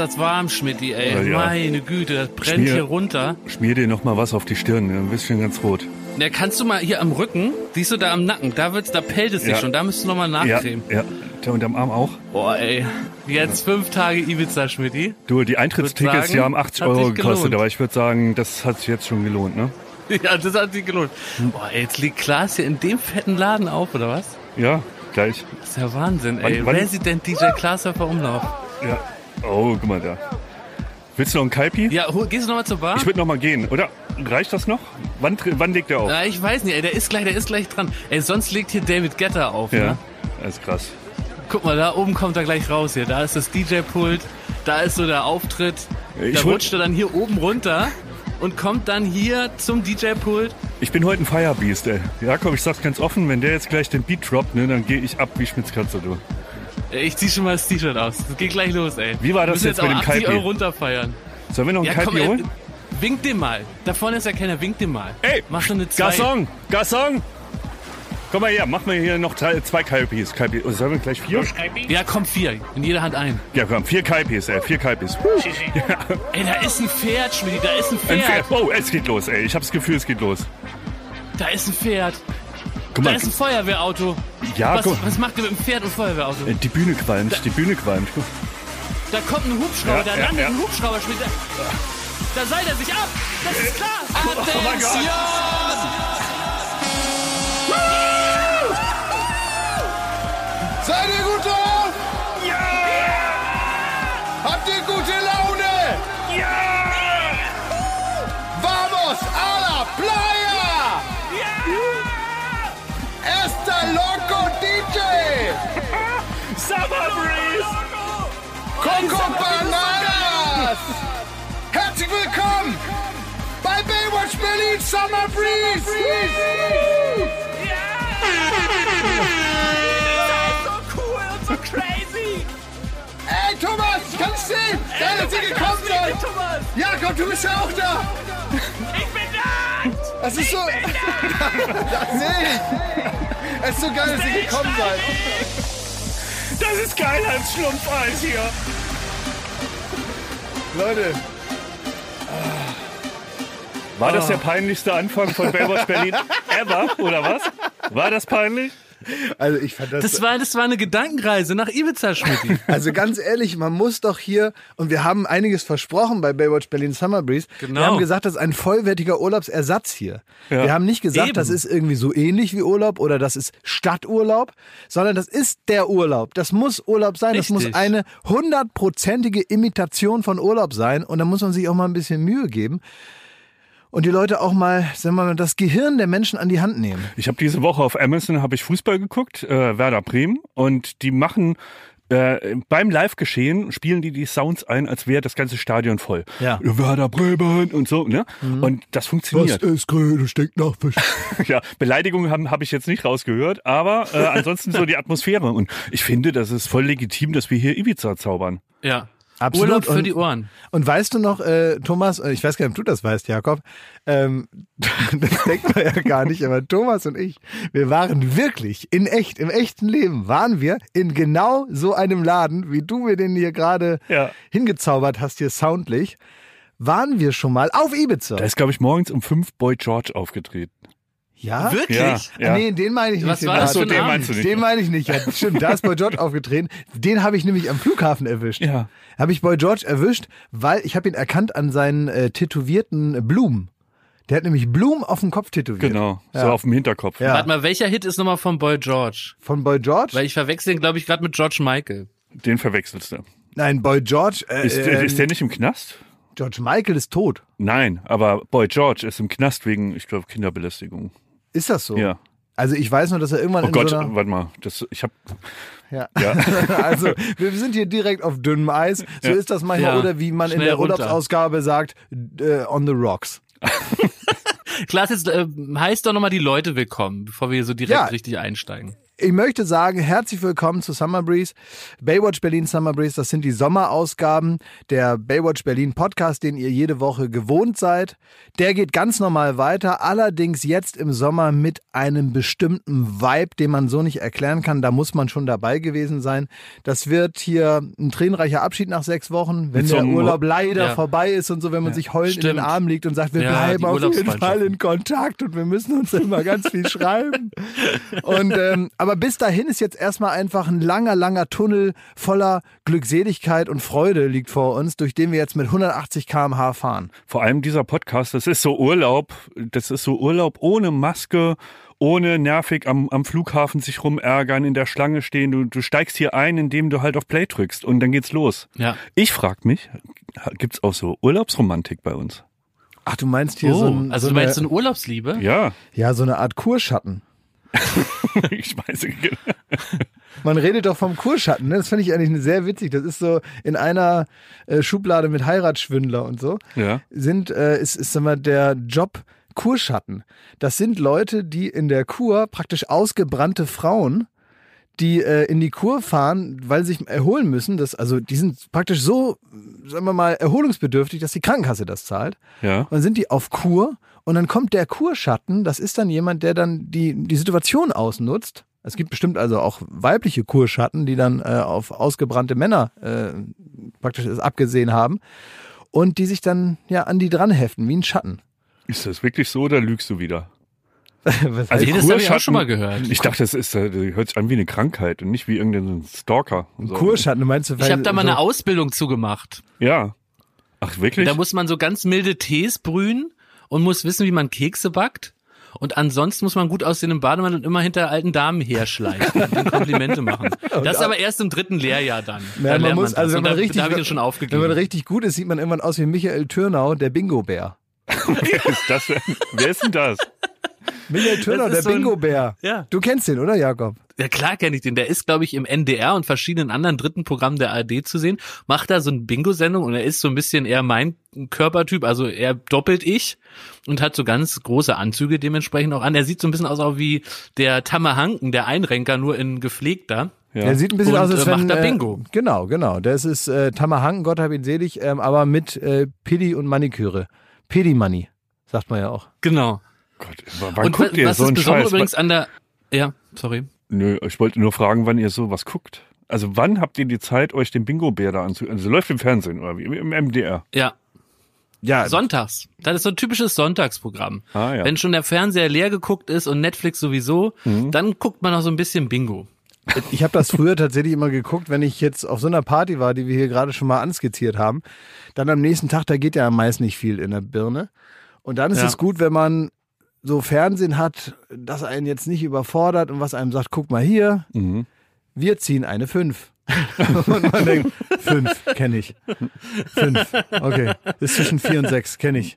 das warm, Schmidti, ey. Ja, ja. Meine Güte, das brennt Schmier- hier runter. Schmier dir noch mal was auf die Stirn, ne? ein bisschen ganz rot. Ja, kannst du mal hier am Rücken, siehst du da am Nacken, da wird's, da pellt es sich Ja. schon, da müsst du nochmal Ja, nachcremen. ja. Der unterm Arm auch. Boah, ey. Jetzt fünf Tage Ibiza, Schmidti. Du, die Eintrittstickets, die haben 80 hat Euro sich gekostet, aber ich würde sagen, das hat sich jetzt schon gelohnt, ne? Ja, das hat sich gelohnt. Boah, ey, jetzt liegt Klaas hier in dem fetten Laden auf, oder was? Ja, gleich. Das ist ja Wahnsinn, ey. Wann- wann- Resident DJ Klaashöfer Umlauf. Ja. Oh, guck mal da. Willst du noch einen Kalpi? Ja, gehst du nochmal zur Bar? Ich würde noch mal gehen, oder? Reicht das noch? Wann, wann legt er auf? ja, ich weiß nicht, ey, der ist gleich, der ist gleich dran. Ey, sonst legt hier David Getter auf, Ja, ne? das ist krass. Guck mal, da oben kommt er gleich raus hier. Da ist das DJ-Pult, da ist so der Auftritt. Ich da rutscht er dann hier oben runter und kommt dann hier zum DJ-Pult. Ich bin heute ein Firebeast, ey. Jakob, ich sag's ganz offen, wenn der jetzt gleich den Beat droppt, ne, dann gehe ich ab wie Schmitzkatze, du. Ich zieh schon mal das T-Shirt aus. Das geht gleich los, ey. Wie war das jetzt jetzt mit dem 80 Kalpi? Euro runterfeiern. Sollen wir noch einen Ja, Kalpi komm, holen? ey, wink dem mal. Da vorne ist ja keiner, wink dem mal. Ey, Mach so eine zwei. Garçon, Garçon! Komm mal her, mach mal hier noch drei, zwei Kalpis. Kalpi. Oh, sollen wir gleich vier? Ja, komm, vier. In jeder Hand ein. Ja, komm, vier Kalpis, ey, vier Kalpis. Ey, da ist ein Pferd, Schmiedi, da ist ein Ein Pferd. Pferd. Oh, es geht los, ey. Ich habe das Gefühl, es geht los. Da ist ein Pferd. Guck Da mal, ist ein Feuerwehrauto. ja, Was, guck. was macht ihr mit dem Pferd und Feuerwehrauto? Äh, Die Bühne qualmt, die Bühne qualmt. Guck. Da kommt ein Hubschrauber, Ja, da ja, landet ja. ein Hubschrauber, Schmiedi. Da seilt er sich ab. Das ist klar. Oh mein Gott. Seid ihr gut drauf? Ja! Habt ihr gute Laune? Ja! Esta loco DJ! Summer Breeze! Coco Bananas! Herzlich willkommen bei Baywatch Berlin Summer Breeze! Ey, Thomas, ich kann's sehen! Geil, dass ihr gekommen seid! Jakob, du bist ja auch da! Ich bin da! Es ist so... das sehe ich! Es ist so geil, dass ihr gekommen seid! Das ist geil als Schlumpfeis hier. Leute, War das der peinlichste Anfang von Baywatch Berlin ever, oder was? War das peinlich? Also ich fand das... Das war, das war eine Gedankenreise nach Ibiza, Schmiedi. Also ganz ehrlich, man muss doch hier, und wir haben einiges versprochen bei Baywatch Berlin Summer Breeze. Genau. Wir haben gesagt, das ist ein vollwertiger Urlaubsersatz hier. Ja. Wir haben nicht gesagt, Eben. das ist irgendwie so ähnlich wie Urlaub oder das ist Stadturlaub, sondern das ist der Urlaub. Das muss Urlaub sein. Das muss Richtig. eine hundertprozentige Imitation von Urlaub sein. Und da muss man sich auch mal ein bisschen Mühe geben. Und die Leute auch mal, sagen wir mal, das Gehirn der Menschen an die Hand nehmen. Ich habe diese Woche auf Amazon habe ich Fußball geguckt, äh, Werder Bremen, und die machen äh, beim Live-Geschehen spielen die die Sounds ein, als wäre das ganze Stadion voll. Ja. Werder Bremen und so, ne? Und das funktioniert. ist grün und stinkt nach Fisch? Ja, Beleidigungen habe ich jetzt nicht rausgehört, aber äh, ansonsten so die Atmosphäre. Und ich finde, das ist voll legitim, dass wir hier Ibiza zaubern. Ja. Absolut. Urlaub für Und- die Ohren. Und weißt du noch, äh, Thomas, äh, ich weiß gar nicht, ob du das weißt, Jakob, ähm, das denkt man ja gar nicht, aber Thomas und ich, wir waren wirklich, in echt, im echten Leben, waren wir in genau so einem Laden, wie du mir den hier gerade Ja. hingezaubert hast, hier soundlich, waren wir schon mal auf Ibiza. Da ist, glaube ich, morgens um fünf Boy George aufgetreten. Ja? Wirklich? Ja, Ah, ja. Nee, den meine ich nicht. Was den war das für den Abend? meinst du nicht. Den meine ich nicht. Ja, stimmt, da ist Boy George aufgetreten. Den habe ich nämlich am Flughafen erwischt. Ja. Habe ich Boy George erwischt, weil ich habe ihn erkannt an seinen äh, tätowierten Blumen. Der hat nämlich Blumen auf dem Kopf tätowiert. Genau, so Ja. auf dem Hinterkopf. Ja. Warte mal, welcher Hit ist nochmal von Boy George? Von Boy George? Weil ich verwechsel ihn, glaube ich, gerade mit George Michael. Den verwechselst du. Nein, Boy George. Äh, Ist, ähm, ist der nicht im Knast? George Michael ist tot. Nein, aber Boy George ist im Knast wegen, ich glaube, Kinderbelästigung. Ist das so? Ja. Also ich weiß nur, dass er irgendwann Oh in Gott, so einer, warte mal. Das, ich hab, ja. ja. also wir sind hier direkt auf dünnem Eis. So Ja. ist das manchmal Ja. oder wie man in Schnell der runter. Urlaubsausgabe sagt, äh, on the rocks. Klaas, jetzt äh, heißt doch nochmal die Leute willkommen, bevor wir so direkt Ja. richtig einsteigen. Ich möchte sagen, herzlich willkommen zu Summer Breeze. Baywatch Berlin Summer Breeze, das sind die Sommerausgaben der Baywatch Berlin Podcast, den ihr jede Woche gewohnt seid. Der geht ganz normal weiter, allerdings jetzt im Sommer mit einem bestimmten Vibe, den man so nicht erklären kann. Da muss man schon dabei gewesen sein. Das wird hier ein tränenreicher Abschied nach sechs Wochen, wenn so der Urlaub leider Ja. vorbei ist und so, wenn man sich heulend in den Stimmt. Arm liegt und sagt, wir Ja, bleiben auf jeden Fall in Kontakt und wir müssen uns immer ganz viel schreiben. Und ähm, aber bis dahin ist jetzt erstmal einfach ein langer, langer Tunnel voller Glückseligkeit und Freude liegt vor uns, durch den wir jetzt mit 180 km/h fahren. Vor allem dieser Podcast, das ist so Urlaub, das ist so Urlaub ohne Maske, ohne nervig am, am Flughafen sich rumärgern, in der Schlange stehen. Du, du steigst hier ein, indem du halt auf Play drückst und dann geht's los. Ja. Ich frag mich, gibt's auch so Urlaubsromantik bei uns? Ach, du meinst hier Oh, so, ein, also so, du meinst so eine, eine Urlaubsliebe? Ja, ja, so eine Art Kurschatten. ich weiß nicht. Man redet doch vom Kurschatten, ne? Das finde ich eigentlich sehr witzig. Das ist so in einer äh, Schublade mit Heiratsschwindler und so. Ja. Sind, äh, ist, ist sag mal, der Job Kurschatten. Das sind Leute, die in der Kur praktisch ausgebrannte Frauen, die äh, in die Kur fahren, weil sie sich erholen müssen. Das, also die sind praktisch so, sagen wir mal, erholungsbedürftig, dass die Krankenkasse das zahlt. Ja. Und dann sind die auf Kur und dann kommt der Kurschatten, das ist dann jemand, der dann die, die Situation ausnutzt. Es gibt bestimmt also auch weibliche Kurschatten, die dann äh, auf ausgebrannte Männer äh, praktisch es abgesehen haben und die sich dann ja an die dran heften, wie ein Schatten. Ist das wirklich so oder lügst du wieder? Was Also das habe ich auch schon mal gehört. Ich dachte, das ist, äh, das hört sich an wie eine Krankheit und nicht wie irgendein Stalker. So. Kurschatten, meinst du? Ich habe da mal so, eine Ausbildung zugemacht. Ja. Ach, wirklich? Da muss man so ganz milde Tees brühen und muss wissen, wie man Kekse backt. Und ansonsten muss man gut aussehen im Bademantel und immer hinter alten Damen herschleichen und Komplimente machen. Das ist aber erst im dritten Lehrjahr dann. Ja, dann man muss, das. also wenn man da, richtig, da wenn man richtig gut ist, sieht man irgendwann aus wie Michael Türnau, der Bingo-Bär. Wer ist das denn? Wer ist denn das? Michael ist der so Bingo-Bär. Ja. Du kennst den, oder Jakob? Ja, klar kenne ich den. Der ist, glaube ich, im NDR und verschiedenen anderen dritten Programmen der ARD zu sehen. Macht da so eine Bingo-Sendung und er ist so ein bisschen eher mein Körpertyp, also er doppelt ich und hat so ganz große Anzüge dementsprechend auch an. Er sieht so ein bisschen aus auch wie der Tammerhanken, der Einrenker, nur in gepflegter. Ja. Der sieht ein bisschen Und, aus, als äh, wenn... macht da Bingo. genau, genau. Das ist äh, Tammerhanken, Gott hab ihn selig, ähm, aber mit äh, Pidi und Maniküre. Pedi-Money, sagt man ja auch. Genau. Gott, wann und guckt ihr was so ist besonders Scheiß? übrigens an der, ja, sorry. Nö, ich wollte nur fragen, wann ihr sowas guckt. Also wann habt ihr die Zeit, euch den Bingo-Bär da anzugucken? Also läuft im Fernsehen oder wie? Im MDR. Ja, Ja, Sonntags. Das ist so ein typisches Sonntagsprogramm. Ah, ja. Wenn schon der Fernseher leer geguckt ist und Netflix sowieso, Mhm. dann guckt man noch so ein bisschen Bingo. Ich habe das früher tatsächlich immer geguckt, wenn ich jetzt auf so einer Party war, die wir hier gerade schon mal anskizziert haben. Dann am nächsten Tag, da geht ja meist nicht viel in der Birne. Und dann ist Ja. es gut, wenn man so Fernsehen hat, das einen jetzt nicht überfordert und was einem sagt, guck mal hier, Mhm. wir ziehen eine 5. und man denkt, 5, kenne ich. 5, okay. Ist zwischen 4 und 6, kenne ich.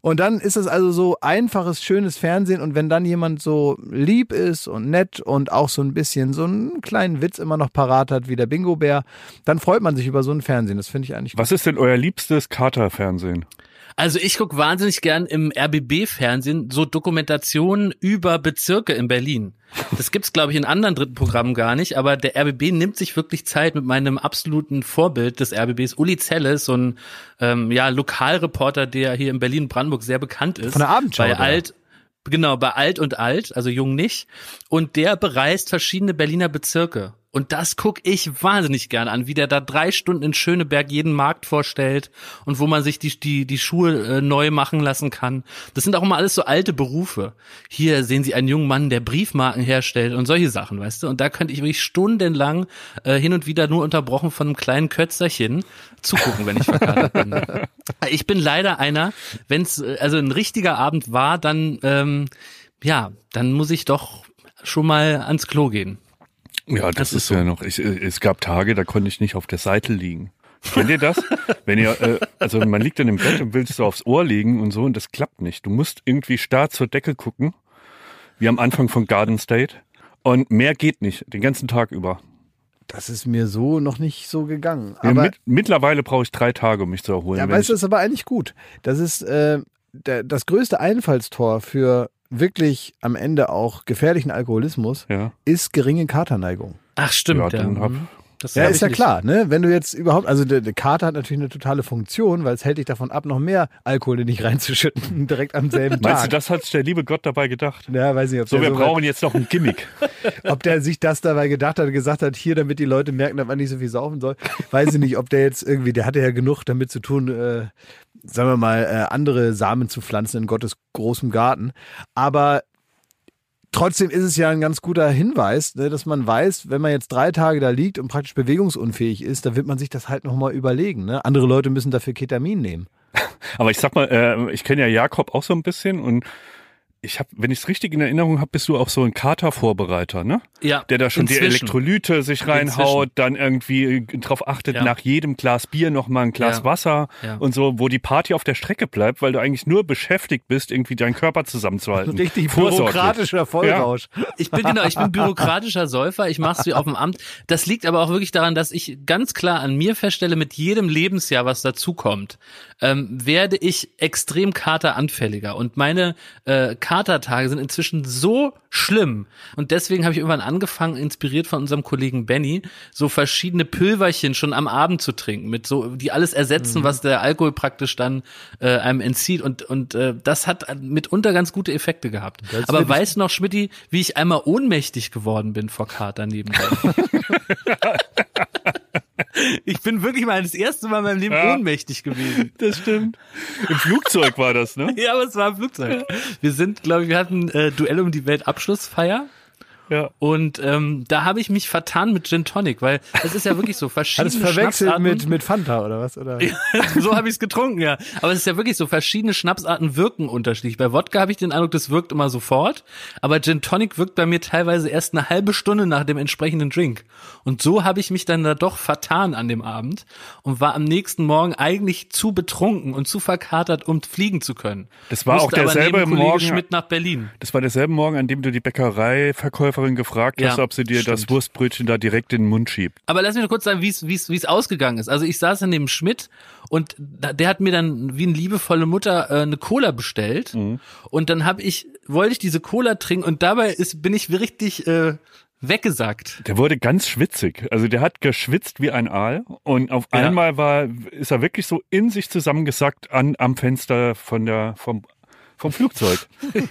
Und dann ist es also so einfaches, schönes Fernsehen und wenn dann jemand so lieb ist und nett und auch so ein bisschen so einen kleinen Witz immer noch parat hat wie der Bingo-Bär, dann freut man sich über so ein Fernsehen. Das finde ich eigentlich Was ist denn euer liebstes Kater-Fernsehen? Also ich guck wahnsinnig gern im RBB-Fernsehen so Dokumentationen über Bezirke in Berlin. Das gibt's glaube ich in anderen dritten Programmen gar nicht, aber der RBB nimmt sich wirklich Zeit mit meinem absoluten Vorbild des RBBs, Uli Zelles, so ein ähm, ja Lokalreporter, der hier in Berlin Brandenburg sehr bekannt ist. Von der Abendschau, Bei. Alt Genau, bei Alt und Alt, also Jung nicht. Und der bereist verschiedene Berliner Bezirke. Und das guck ich wahnsinnig gern an, wie der da drei Stunden in Schöneberg jeden Markt vorstellt und wo man sich die, die, die Schuhe äh, neu machen lassen kann. Das sind auch immer alles so alte Berufe. Hier sehen Sie einen jungen Mann, der Briefmarken herstellt und solche Sachen, weißt du? Und da könnte ich wirklich stundenlang äh, hin und wieder nur unterbrochen von einem kleinen Kötzerchen zugucken, wenn ich verkatert bin. Ich bin leider einer, wenn es also ein richtiger Abend war, dann ähm, ja, dann muss ich doch schon mal ans Klo gehen. Ja, das, Das ist, ist so. ja noch. Ich, äh, es gab Tage, da konnte ich nicht auf der Seite liegen. Kennt ihr das? Wenn ihr, äh, also man liegt dann im Bett und willst so aufs Ohr legen und so und das klappt nicht. Du musst irgendwie starr zur Decke gucken, wie am Anfang von Garden State. Und mehr geht nicht, den ganzen Tag über. Das ist mir so noch nicht so gegangen. Ja, Aber mit, mittlerweile brauche ich drei Tage, um mich zu erholen. Ja, weißt du, das ist aber eigentlich gut. Das ist äh, der, das größte Einfallstor für wirklich am Ende auch gefährlichen Alkoholismus Ja. ist geringe Katerneigung. Ach, stimmt. Ja, dann hab- Mhm. Das Ja, ist ja nicht. klar, ne? Wenn du jetzt überhaupt, also der, der Kater hat natürlich eine totale Funktion, weil es hält dich davon ab, noch mehr Alkohol in dich reinzuschütten, direkt am selben Tag. Meinst du, das hat sich der liebe Gott dabei gedacht? Ja, weiß nicht, ob So, wir so weit- brauchen jetzt noch ein Gimmick. Ob der sich das dabei gedacht hat, gesagt hat, hier, damit die Leute merken, dass man nicht so viel saufen soll. Weiß ich nicht, ob der jetzt irgendwie, der hatte ja genug damit zu tun, äh, sagen wir mal, äh, andere Samen zu pflanzen in Gottes großem Garten. Aber trotzdem ist es ja ein ganz guter Hinweis, ne, dass man weiß, wenn man jetzt drei Tage da liegt und praktisch bewegungsunfähig ist, dann wird man sich das halt nochmal überlegen. Ne? Andere Leute müssen dafür Ketamin nehmen. Aber ich sag mal, äh, ich kenne ja Jakob auch so ein bisschen und ich habe, wenn ich es richtig in Erinnerung habe, bist du auch so ein Katervorbereiter, ne? Ja, Der da schon die inzwischen. Elektrolyte sich reinhaut, dann irgendwie drauf achtet, Ja. nach jedem Glas Bier noch mal ein Glas Ja. Wasser Ja. und so, wo die Party auf der Strecke bleibt, weil du eigentlich nur beschäftigt bist, irgendwie deinen Körper zusammenzuhalten. Richtig bürokratischer Vollrausch. Ich bin genau, ich bin bürokratischer Säufer, ich mach's wie auf dem Amt. Das liegt aber auch wirklich daran, dass ich ganz klar an mir feststelle, mit jedem Lebensjahr, was dazukommt, ähm, werde ich extrem kateranfälliger. Und meine äh, Katertage sind inzwischen so schlimm. Und deswegen habe ich irgendwann angefangen, inspiriert von unserem Kollegen Benny, so verschiedene Pülverchen schon am Abend zu trinken, mit so, die alles ersetzen, was der Alkohol praktisch dann äh, einem entzieht. Und, und äh, das hat mitunter ganz gute Effekte gehabt. Das Aber weißt du noch, Schmidti, wie ich einmal ohnmächtig geworden bin vor Kater neben Ich bin wirklich mal das erste Mal in meinem Leben Ja. ohnmächtig gewesen. Das stimmt. Im Flugzeug war das, ne? Ja, aber es war im Flugzeug. Wir sind, glaube ich, wir hatten äh, Duell um die Welt Abschlussfeier. Ja. Und ähm, da habe ich mich vertan mit Gin Tonic, weil es ist ja wirklich so Hat verschiedene es verwechselt Schnapsarten. mit, mit Fanta oder was? Oder? so habe ich es getrunken, ja. Aber es ist ja wirklich so, verschiedene Schnapsarten wirken unterschiedlich. Bei Wodka habe ich den Eindruck, das wirkt immer sofort. Aber Gin Tonic wirkt bei mir teilweise erst eine halbe Stunde nach dem entsprechenden Drink. Und so habe ich mich dann da doch vertan an dem Abend und war am nächsten Morgen eigentlich zu betrunken und zu verkatert, um fliegen zu können. Das war auch Musste aber derselbe Kollege Morgen- Schmidt nach Berlin. Das war derselbe Morgen, an dem du die Bäckereiverkäuferin gefragt Ja, hast, ob sie dir das stimmt. Wurstbrötchen da direkt in den Mund schiebt. Aber lass mich noch kurz sagen, wie es ausgegangen ist. Also ich saß dann neben Schmidt und der hat mir dann wie eine liebevolle Mutter äh, eine Cola bestellt und dann habe ich wollte ich diese Cola trinken und dabei ist bin ich richtig äh, weggesackt. Der wurde ganz schwitzig. Also der hat geschwitzt wie ein Aal und auf Ja. einmal war, ist er wirklich so in sich zusammengesackt an, am Fenster von der, vom, vom Flugzeug.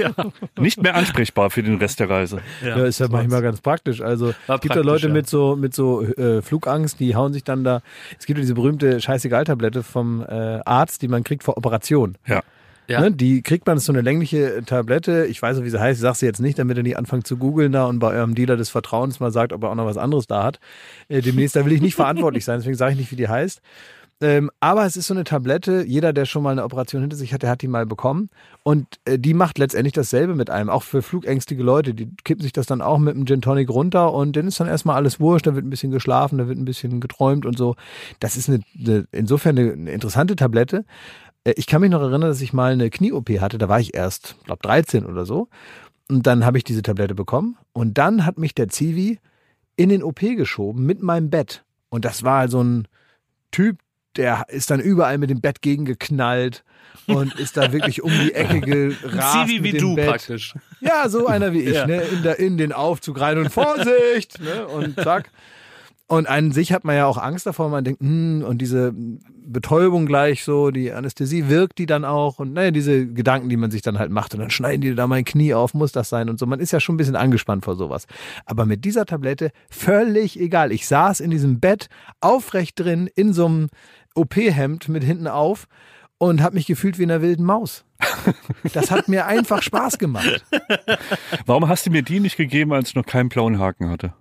Nicht mehr ansprechbar für den Rest der Reise. Ja, ist ja manchmal ganz praktisch. Also es gibt ja Leute ja. mit so mit so äh, Flugangst, die hauen sich dann da. Es gibt ja diese berühmte Scheißegal-Tablette vom äh, Arzt, die man kriegt vor Operation. Ja. Ja. Ne, die kriegt man, das ist so eine längliche Tablette. Ich weiß auch, wie sie heißt. Ich sag sie jetzt nicht, damit ihr nicht anfangt zu googeln da und bei eurem Dealer des Vertrauens mal sagt, ob er auch noch was anderes da hat. Äh, demnächst, da will ich nicht verantwortlich sein, deswegen sage ich nicht, wie die heißt. Ähm, aber es ist so eine Tablette, jeder, der schon mal eine Operation hinter sich hat, der hat die mal bekommen. Und äh, die macht letztendlich dasselbe mit einem, auch für flugängstige Leute. Die kippen sich das dann auch mit einem Gin Tonic runter und dann ist dann erstmal alles wurscht, da wird ein bisschen geschlafen, da wird ein bisschen geträumt und so. Das ist eine, eine, insofern eine, eine interessante Tablette. Äh, Ich kann mich noch erinnern, dass ich mal eine Knie-OP hatte, da war ich erst, glaube 13 oder so. Und dann habe ich diese Tablette bekommen und dann hat mich der Zivi in den OP geschoben mit meinem Bett. Und das war so ein Typ, der ist dann überall mit dem Bett gegengeknallt und ist da wirklich um die Ecke gerast Zivi wie du Bett. praktisch. Ja, so einer wie ich, Ja. ne? In, der, in den Aufzug rein und Vorsicht, ne? Und zack. Und an sich hat man ja auch Angst davor, man denkt, hm, und diese Betäubung gleich so, die Anästhesie wirkt die dann auch und naja, diese Gedanken, die man sich dann halt macht und dann schneiden die da mein Knie auf, muss das sein und so. Man ist ja schon ein bisschen angespannt vor sowas. Aber mit dieser Tablette völlig egal. Ich saß in diesem Bett aufrecht drin, in so einem OP-Hemd mit hinten auf und habe mich gefühlt wie in einer wilden Maus. Das hat mir einfach Spaß gemacht. Warum hast du mir die nicht gegeben, als ich noch keinen blauen Haken hatte?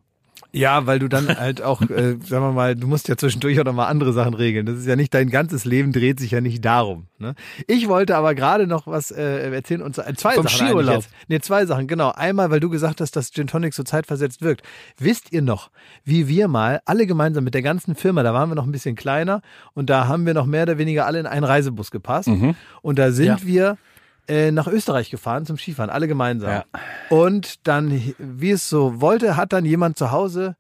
Ja, weil du dann halt auch, äh, sagen wir mal, du musst ja zwischendurch auch noch mal andere Sachen regeln. Das ist ja nicht, dein ganzes Leben dreht sich ja nicht darum. Ne? Ich wollte aber gerade noch was äh, erzählen und äh, zwei Vom Sachen Skiurlaub. jetzt. Nee, zwei Sachen, genau. Einmal, weil du gesagt hast, dass Gin Tonic so zeitversetzt wirkt. Wisst ihr noch, wie wir mal alle gemeinsam mit der ganzen Firma, da waren wir noch ein bisschen kleiner und da haben wir noch mehr oder weniger alle in einen Reisebus gepasst und da sind Ja. wir nach Österreich gefahren zum Skifahren, alle gemeinsam. Ja. Und dann, wie es so wollte, hat dann jemand zu Hause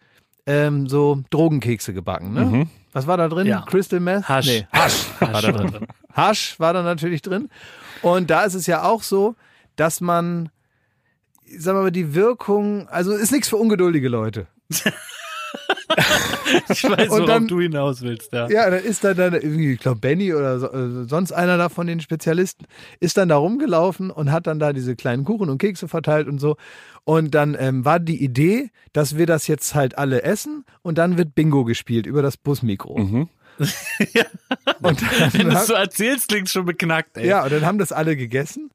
ähm, so Drogenkekse gebacken. Ne? Was war da drin? Ja. Crystal Meth? Hasch. Nee, Hasch war da drin. Hasch war da natürlich drin. Und da ist es ja auch so, dass man sagen wir mal, die Wirkung, also ist nichts für ungeduldige Leute. Ich weiß, Und worauf dann- du hinaus willst, ja. Ja, dann ist da dann irgendwie, ich glaube, Benny oder so, äh, sonst einer da von den Spezialisten, ist dann da rumgelaufen und hat dann da diese kleinen Kuchen und Kekse verteilt und so. Und dann ähm, war die Idee, dass wir das jetzt halt alle essen und dann wird Bingo gespielt über das Busmikro. Mhm. Und Wenn dann, du es so erzählst, klingt schon beknackt, ey. ja, und dann haben das alle gegessen.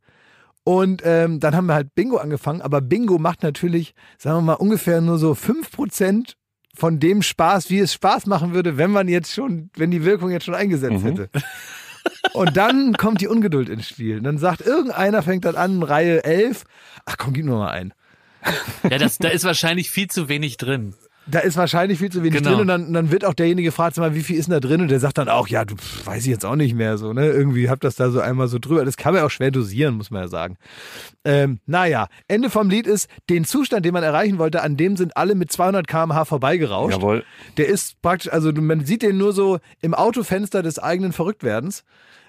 Und ähm, dann haben wir halt Bingo angefangen, aber Bingo macht natürlich, sagen wir mal, ungefähr nur so 5% von dem Spaß, wie es Spaß machen würde, wenn man jetzt schon, wenn die Wirkung jetzt schon eingesetzt Mhm. hätte. Und dann kommt die Ungeduld ins Spiel. Dann sagt irgendeiner, fängt dann an, Reihe 11, ach komm, gib nur mal ein. Ja, das, da ist wahrscheinlich viel zu wenig drin. Da ist wahrscheinlich viel zu wenig Genau. drin und dann, dann wird auch derjenige gefragt, mal, wie viel ist denn da drin? Und der sagt dann auch, ja, du pf, weiß ich jetzt auch nicht mehr so, ne? Irgendwie hab das da so einmal so drüber. Das kann man auch schwer dosieren, muss man ja sagen. Ähm, naja, Ende vom Lied ist, den Zustand, den man erreichen wollte, an dem sind alle mit 200 km/h vorbeigerauscht. Jawohl. Der ist praktisch, also man sieht den nur so im Autofenster des eigenen Verrücktwerdens.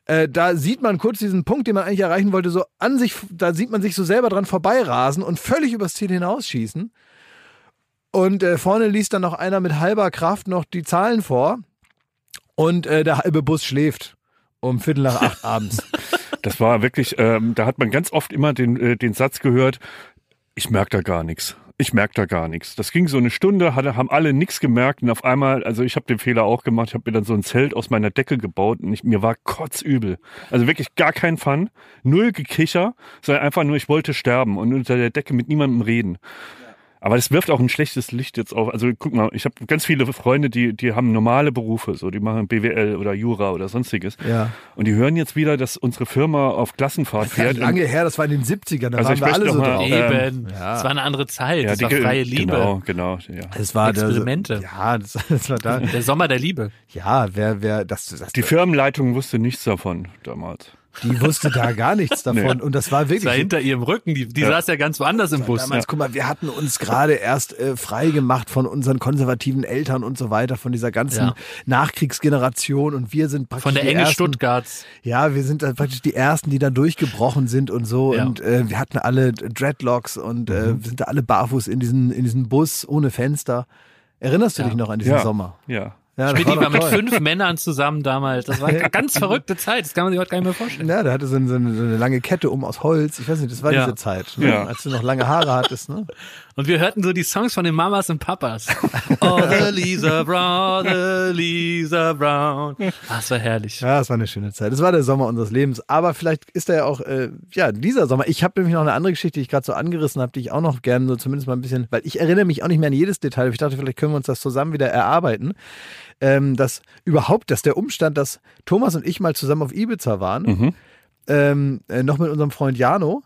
Äh, da sieht man kurz diesen Punkt, den man eigentlich erreichen wollte, so an sich, da sieht man sich so selber dran vorbeirasen und völlig übers Ziel hinausschießen. Und äh, vorne liest dann noch einer mit halber Kraft noch die Zahlen vor. Und äh, der halbe Bus schläft um Viertel nach acht abends. Das war wirklich, ähm, da hat man ganz oft immer den, äh, den Satz gehört, ich merk da gar nichts. Ich merk da gar nichts. Das ging so eine Stunde, hatte, haben alle nichts gemerkt und auf einmal, also ich habe den Fehler auch gemacht, ich habe mir dann so ein Zelt aus meiner Decke gebaut und ich, mir war kotzübel. Also wirklich gar kein Fun, null Gekicher, sondern einfach nur, ich wollte sterben und unter der Decke mit niemandem reden. Aber das wirft auch ein schlechtes Licht jetzt auf. Also guck mal, ich habe ganz viele Freunde, die, die haben normale Berufe, so die machen BWL oder Jura oder sonstiges. Ja. Und die hören jetzt wieder, dass unsere Firma auf Klassenfahrt Das ist ja fährt. lange her, das war in den 70ern, da Also waren ich wir alle so mal- drauf. Eben. ja. Es war eine andere Zeit. ja, das war freie Liebe. Genau, genau. Ja. Es war der- Experimente. ja, das, das war da. Der Sommer der Liebe. Ja, wer, wer, das, das, Die Firmenleitung wusste nichts davon damals. Die wusste da gar nichts davon. Nee. Und das war Das war wirklich. hinter ihrem Rücken. Die, die saß ja ganz woanders im Bus. Damals, guck mal, wir hatten uns gerade erst äh, frei gemacht von unseren konservativen Eltern und so weiter, von dieser ganzen Ja. Nachkriegsgeneration und wir sind praktisch Von der Enge ersten, Stuttgarts. Ja, wir sind dann praktisch die ersten, die da durchgebrochen sind und so Ja. und äh, wir hatten alle Dreadlocks und äh, Mhm. sind da alle barfuß in diesen in diesen Bus ohne Fenster. Erinnerst du Ja. dich noch an diesen Ja. Sommer? Ja. Ja, das Schmidt war doch mit fünf Männern zusammen damals. Das war eine ganz verrückte Zeit. Das kann man sich heute gar nicht mehr vorstellen. Ja, der hatte so eine, so eine so eine lange Kette um aus Holz. Ich weiß nicht, das war Ja. diese Zeit, ne? Ja. als du noch lange Haare hattest. Ne? Und wir hörten so die Songs von den Mamas und Papas. Oh, the Lisa Brown, the Lisa Brown. Ah, das war herrlich. Ja, es war eine schöne Zeit. Es war der Sommer unseres Lebens. Aber vielleicht ist er ja auch, äh, ja, dieser Sommer. Ich habe nämlich noch eine andere Geschichte, die ich gerade so angerissen habe, die ich auch noch gerne so zumindest mal ein bisschen, weil ich erinnere mich auch nicht mehr an jedes Detail. aber Ich dachte, vielleicht können wir uns das zusammen wieder erarbeiten. Ähm, dass überhaupt, dass der Umstand, dass Thomas und ich mal zusammen auf Ibiza waren, Mhm. ähm, äh, noch mit unserem Freund Jano.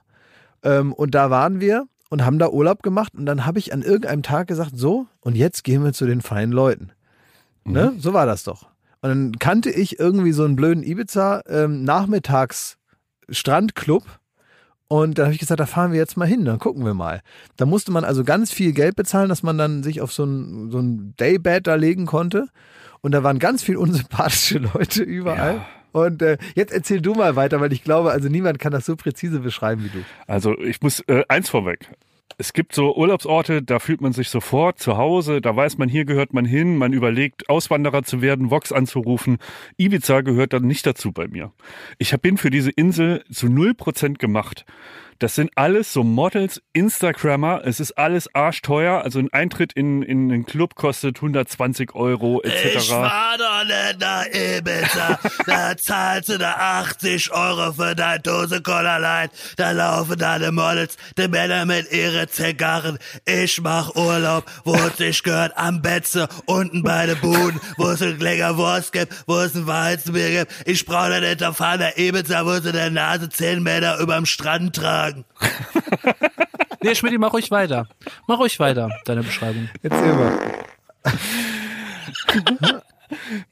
Ähm, und da waren wir und haben da Urlaub gemacht. Und dann habe ich an irgendeinem Tag gesagt, so, und jetzt gehen wir zu den feinen Leuten. Ne? So war das doch. Und dann kannte ich irgendwie so einen blöden Ibiza ähm. Und dann habe ich gesagt, da fahren wir jetzt mal hin, dann gucken wir mal. Da musste man also ganz viel Geld bezahlen, dass man dann sich auf so ein, so ein Daybed da legen konnte. Und da waren ganz viel unsympathische Leute überall. Und äh, jetzt erzähl du mal weiter, weil ich glaube, also niemand kann das so präzise beschreiben wie du. Also ich muss äh, eins vorweg. Es gibt so Urlaubsorte, da fühlt man sich sofort zu Hause, da weiß man, hier gehört man hin, man überlegt, Auswanderer zu werden, Vox anzurufen. Ibiza gehört dann nicht dazu bei mir. Ich bin für diese Insel zu null Prozent gemacht. Das sind alles so Models, Instagrammer, es ist alles arschteuer. Also ein Eintritt in, in einen Club kostet 120 Euro etc. fahr doch nicht nach Ibiza, da zahlst du da 80 Euro für deine Dose Cola Light, da laufen deine Models, die Männer mit ihren Zigarren. Ich mach Urlaub, wo es sich gehört, am Betze, unten bei den Buden, wo es ein lecker Wurst gibt, wo es ein Weizenbier gibt. Ich brauch da nicht da fahren nach Ibiza, wo sie der Nase 10 Meter überm Strand tragen. Nee, Schmidt, mach ruhig weiter. Mach ruhig weiter, deine Beschreibung. Erzähl mal.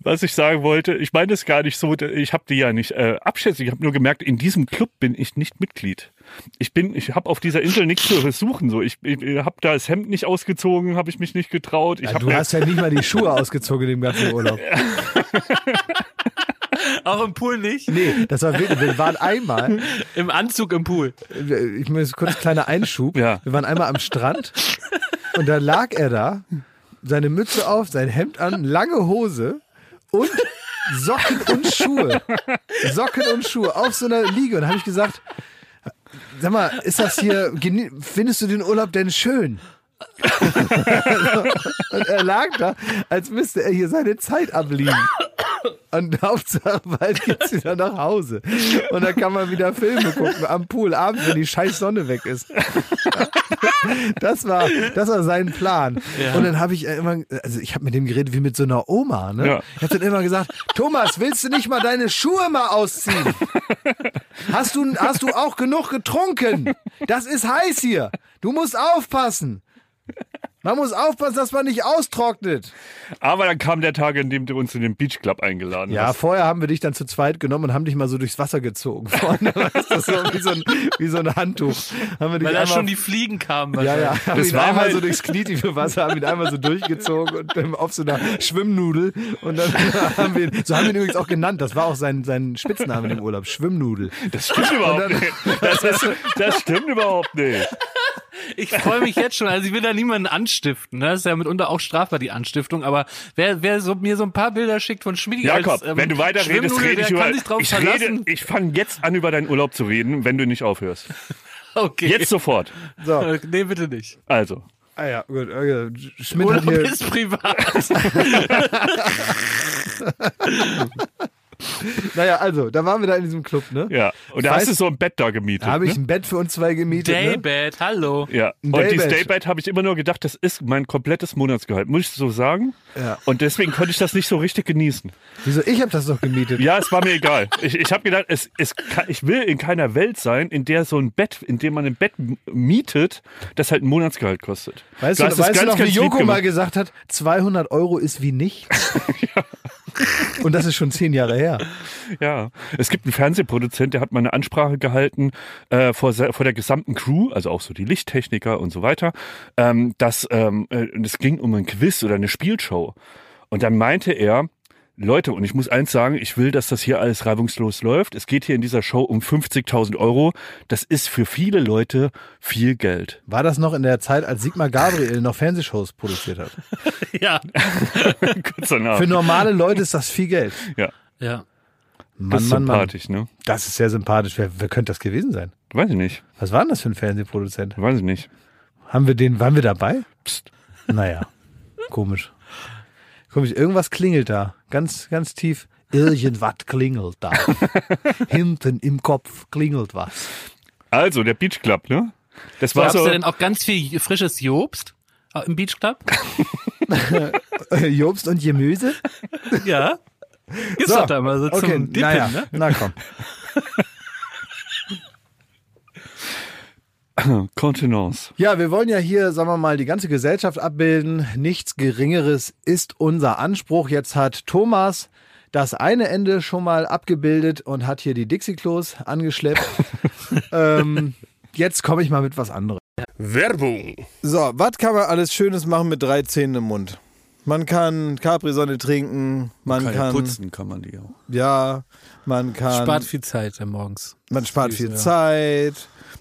Was ich sagen wollte, ich meine es gar nicht so, ich habe die ja nicht äh, abschätzig, ich habe nur gemerkt, in diesem Club bin ich nicht Mitglied. Ich bin, ich habe auf dieser Insel nichts zu versuchen. So, ich, ich habe da das Hemd nicht ausgezogen, habe ich mich nicht getraut. Ich Ja, hab du hast ja nicht mal die Schuhe ausgezogen im ganzen Urlaub. Auch im Pool nicht? Nee, das war wirklich, wir waren einmal, Im Anzug im Pool. ich muss kurz kleiner Einschub. Ja. Wir waren einmal am Strand und da lag er da, seine Mütze auf, sein Hemd an, lange Hose und Socken und Schuhe. Socken und Schuhe auf so einer Liege. Und da habe ich gesagt, sag mal, ist das hier, findest du den Urlaub denn schön? und er lag da, als müsste er hier seine Zeit abliegen. Und Hauptsache bald geht's wieder nach Hause. Und dann kann man wieder Filme gucken am Pool abends, wenn die scheiß Sonne weg ist. Das war, das war sein Plan. Ja. Und dann habe ich immer, also ich habe mit dem geredet wie mit so einer Oma. Ne? Ja. Ich habe dann immer gesagt, Thomas, willst du nicht mal deine Schuhe mal ausziehen? Hast du, hast du auch genug getrunken? Das ist heiß hier. Du musst aufpassen. Man muss aufpassen, dass man nicht austrocknet. Aber dann kam der Tag, an dem du uns in den Beach Club eingeladen Ja, hast. vorher haben wir dich dann zu zweit genommen und haben dich mal so durchs Wasser gezogen. Vorne, weißt du, so wie so ein, wie so ein Handtuch. Haben wir dich Weil da einmal, schon die Fliegen kamen. ja, ja, haben Das ihn war einmal halt- so durchs knietiefe Wasser, haben ihn einmal so durchgezogen und ähm, auf so einer Schwimmnudel. Und dann haben wir ihn, so haben wir ihn übrigens auch genannt. Das war auch sein, sein Spitzname im Urlaub, Schwimmnudel. Das stimmt überhaupt dann- nicht. Das, ist, das stimmt überhaupt nicht. Ich freue mich jetzt schon. Also ich will da niemanden anstiften. Ne? Das ist ja mitunter auch strafbar, die Anstiftung. Aber wer, wer so, mir so ein paar Bilder schickt von Schmiedi Jakob, als, ähm, wenn du weiter redest, rede ich über. kann sich drauf Ich verlassen. rede, ich fange jetzt an, über deinen Urlaub zu reden, wenn du nicht aufhörst. okay. Jetzt sofort. So, Nee, bitte nicht. Also. ah ja, gut. Okay. Schmidt hat Urlaub hier, ist privat. naja, also, da waren wir da in diesem Club, ne? Ja. Und da Weißt- hast du so ein Bett da gemietet. Da habe ich ne? ein Bett für uns zwei gemietet. Ne? Daybed, hallo. Ja. Ein Und dieses Daybed. Habe ich immer nur gedacht, das ist mein komplettes Monatsgehalt. Muss ich so sagen? Ja. Und deswegen konnte ich das nicht so richtig genießen. Wieso? Ich habe das doch gemietet. Ja, es war mir egal. Ich, ich habe gedacht, es, es kann, ich will in keiner Welt sein, in der so ein Bett, in dem man ein Bett mietet, das halt ein Monatsgehalt kostet. Weißt Du du, weißt du ganz, noch, wie Joko mal gesagt hat, 200 Euro ist wie nichts? Und das ist schon zehn Jahre her. Ja, es gibt einen Fernsehproduzent, der hat mal eine Ansprache gehalten äh, vor, vor der gesamten Crew, also auch so die Lichttechniker und so weiter, ähm, dass ähm, äh, es ging um ein Quiz oder eine Spielshow. Und dann meinte er, Leute, und ich muss eins sagen, ich will, dass das hier alles reibungslos läuft. Es geht hier in dieser Show um 50.000 Euro. Das ist für viele Leute viel Geld. War das noch in der Zeit, als Sigmar Gabriel noch Fernsehshows produziert hat? Ja. Kurz danach. Für normale Leute ist das viel Geld. Ja, Ja. Mann, das ist Mann, Mann. sympathisch, ne? Das ist sehr sympathisch. Wer, wer könnte das gewesen sein? Weiß ich nicht. Was war denn das für ein Fernsehproduzent? Weiß ich nicht. Haben wir den, waren wir dabei? Psst. Naja, komisch. Komisch, irgendwas klingelt da. Ganz, ganz tief. Irgendwas klingelt da. Hinten im Kopf klingelt was. Also, der Beach Club, ne? Das war so. da denn auch ganz viel frisches Jobst äh, im Beach Club? Jobst und Gemüse? ja. Gibt's doch da mal so okay, zum Dippen, naja, ne? na komm. Kontenance. Ja, wir wollen ja hier, sagen wir mal, die ganze Gesellschaft abbilden. Nichts Geringeres ist unser Anspruch. Jetzt hat Thomas das eine Ende schon mal abgebildet und hat hier die Dixie-Klos angeschleppt. ähm, jetzt komme ich mal mit was anderem. Werbung. So, was kann man alles Schönes machen mit drei Zähnen im Mund? Man kann Capri-Sonne trinken, man kann, kann man die auch. ja, man kann, Spart viel Zeit morgens. man spart viel ja. Zeit.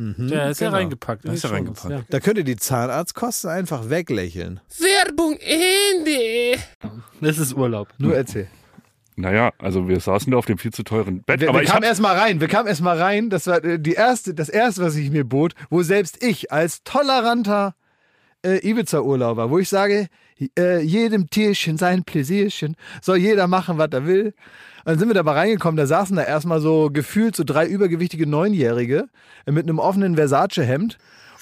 Der ist ja genau. reingepackt. Da ist er schon. reingepackt. Ja. Da könnt ihr die Zahnarztkosten einfach weglächeln. Werbung Ende. Das ist Urlaub. Nur erzähl. Naja, also wir saßen da auf dem viel zu teuren Bett. Wir, aber wir ich kamen hab, erst mal rein. Wir kamen erst mal rein. Das war äh, die erste, das erste, was ich mir bot, wo selbst ich als toleranter äh, Ibiza-Urlauber, wo ich sage, äh, jedem Tierchen sein Pläsierchen, soll jeder machen, was er will. Dann sind wir da mal reingekommen, da saßen da erstmal so gefühlt so drei übergewichtige Neunjährige äh, mit einem offenen Versace-Hemd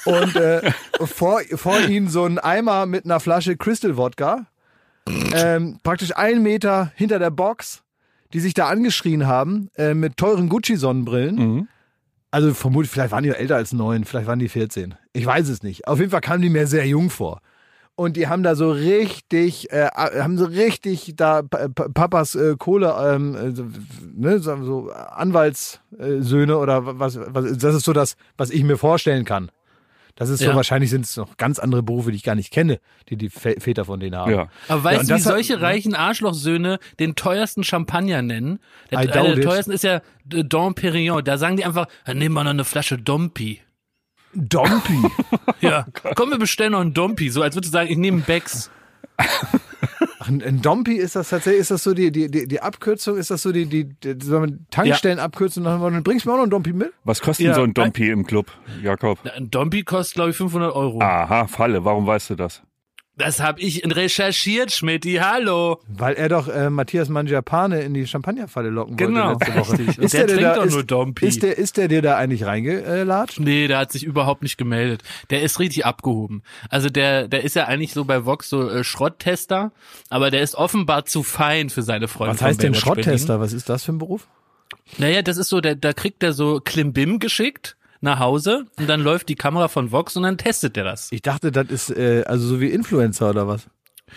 und äh, vor, vor ihnen so ein Eimer mit einer Flasche Crystal Wodka. Ähm, praktisch einen Meter hinter der Box, die sich da angeschrien haben, äh, mit teuren Gucci-Sonnenbrillen. Mhm. Also vermutlich, vielleicht waren die älter als neun, vielleicht waren die 14. Ich weiß es nicht. Auf jeden Fall kamen die mir sehr jung vor. Und die haben da so richtig, äh, haben so richtig da Pa- Pa- Papas äh, Kohle, ähm, äh, ne, so, so Anwaltssöhne oder was, was, das ist so das, was ich mir vorstellen kann. Das ist so, Ja. wahrscheinlich sind es noch ganz andere Berufe, die ich gar nicht kenne, die die Vä- Väter von denen haben. Ja. Aber Ja, weißt und du, wie hat- solche reichen Arschlochsöhne den teuersten Champagner nennen? Der, doubt der it. teuersten ist ja äh, Dom Perignon. Da sagen die einfach, "Ja, nehmen wir noch eine Flasche Dompi. Dompi. Ja, komm, wir bestellen noch einen Dompi. So als würdest du sagen, ich nehme einen Becks. Ach, ein, ein Dompi ist das tatsächlich, ist das so die, die, die, die Abkürzung, ist das so die, die, die Tankstellenabkürzung, dann, dann bringst du mir auch noch einen Dompi mit? Was kostet Ja, denn so ein Dompi im Club, Jakob? Ein Dompi kostet, glaube ich, 500 Euro. Aha, Falle, warum weißt du das? Das habe ich recherchiert, Schmidti. Hallo. Weil er doch äh, Matthias Mangiapane in die Champagnerfalle locken wollte Genau, letzte Woche. Und der dir trinkt da, doch ist, nur Dompi. Ist der, ist der dir da eigentlich reingelatscht? Nee, der hat sich überhaupt nicht gemeldet. Der ist richtig abgehoben. Also der, der ist ja eigentlich so bei Vox so äh, Schrotttester, aber der ist offenbar zu fein für seine Freunde. Was heißt denn Schrotttester? Was ist das für ein Beruf? Naja, das ist so, der, da kriegt der so Klimbim geschickt nach Hause und dann läuft die Kamera von Vox und dann testet der das. Ich dachte, das ist äh, also so wie Influencer oder was?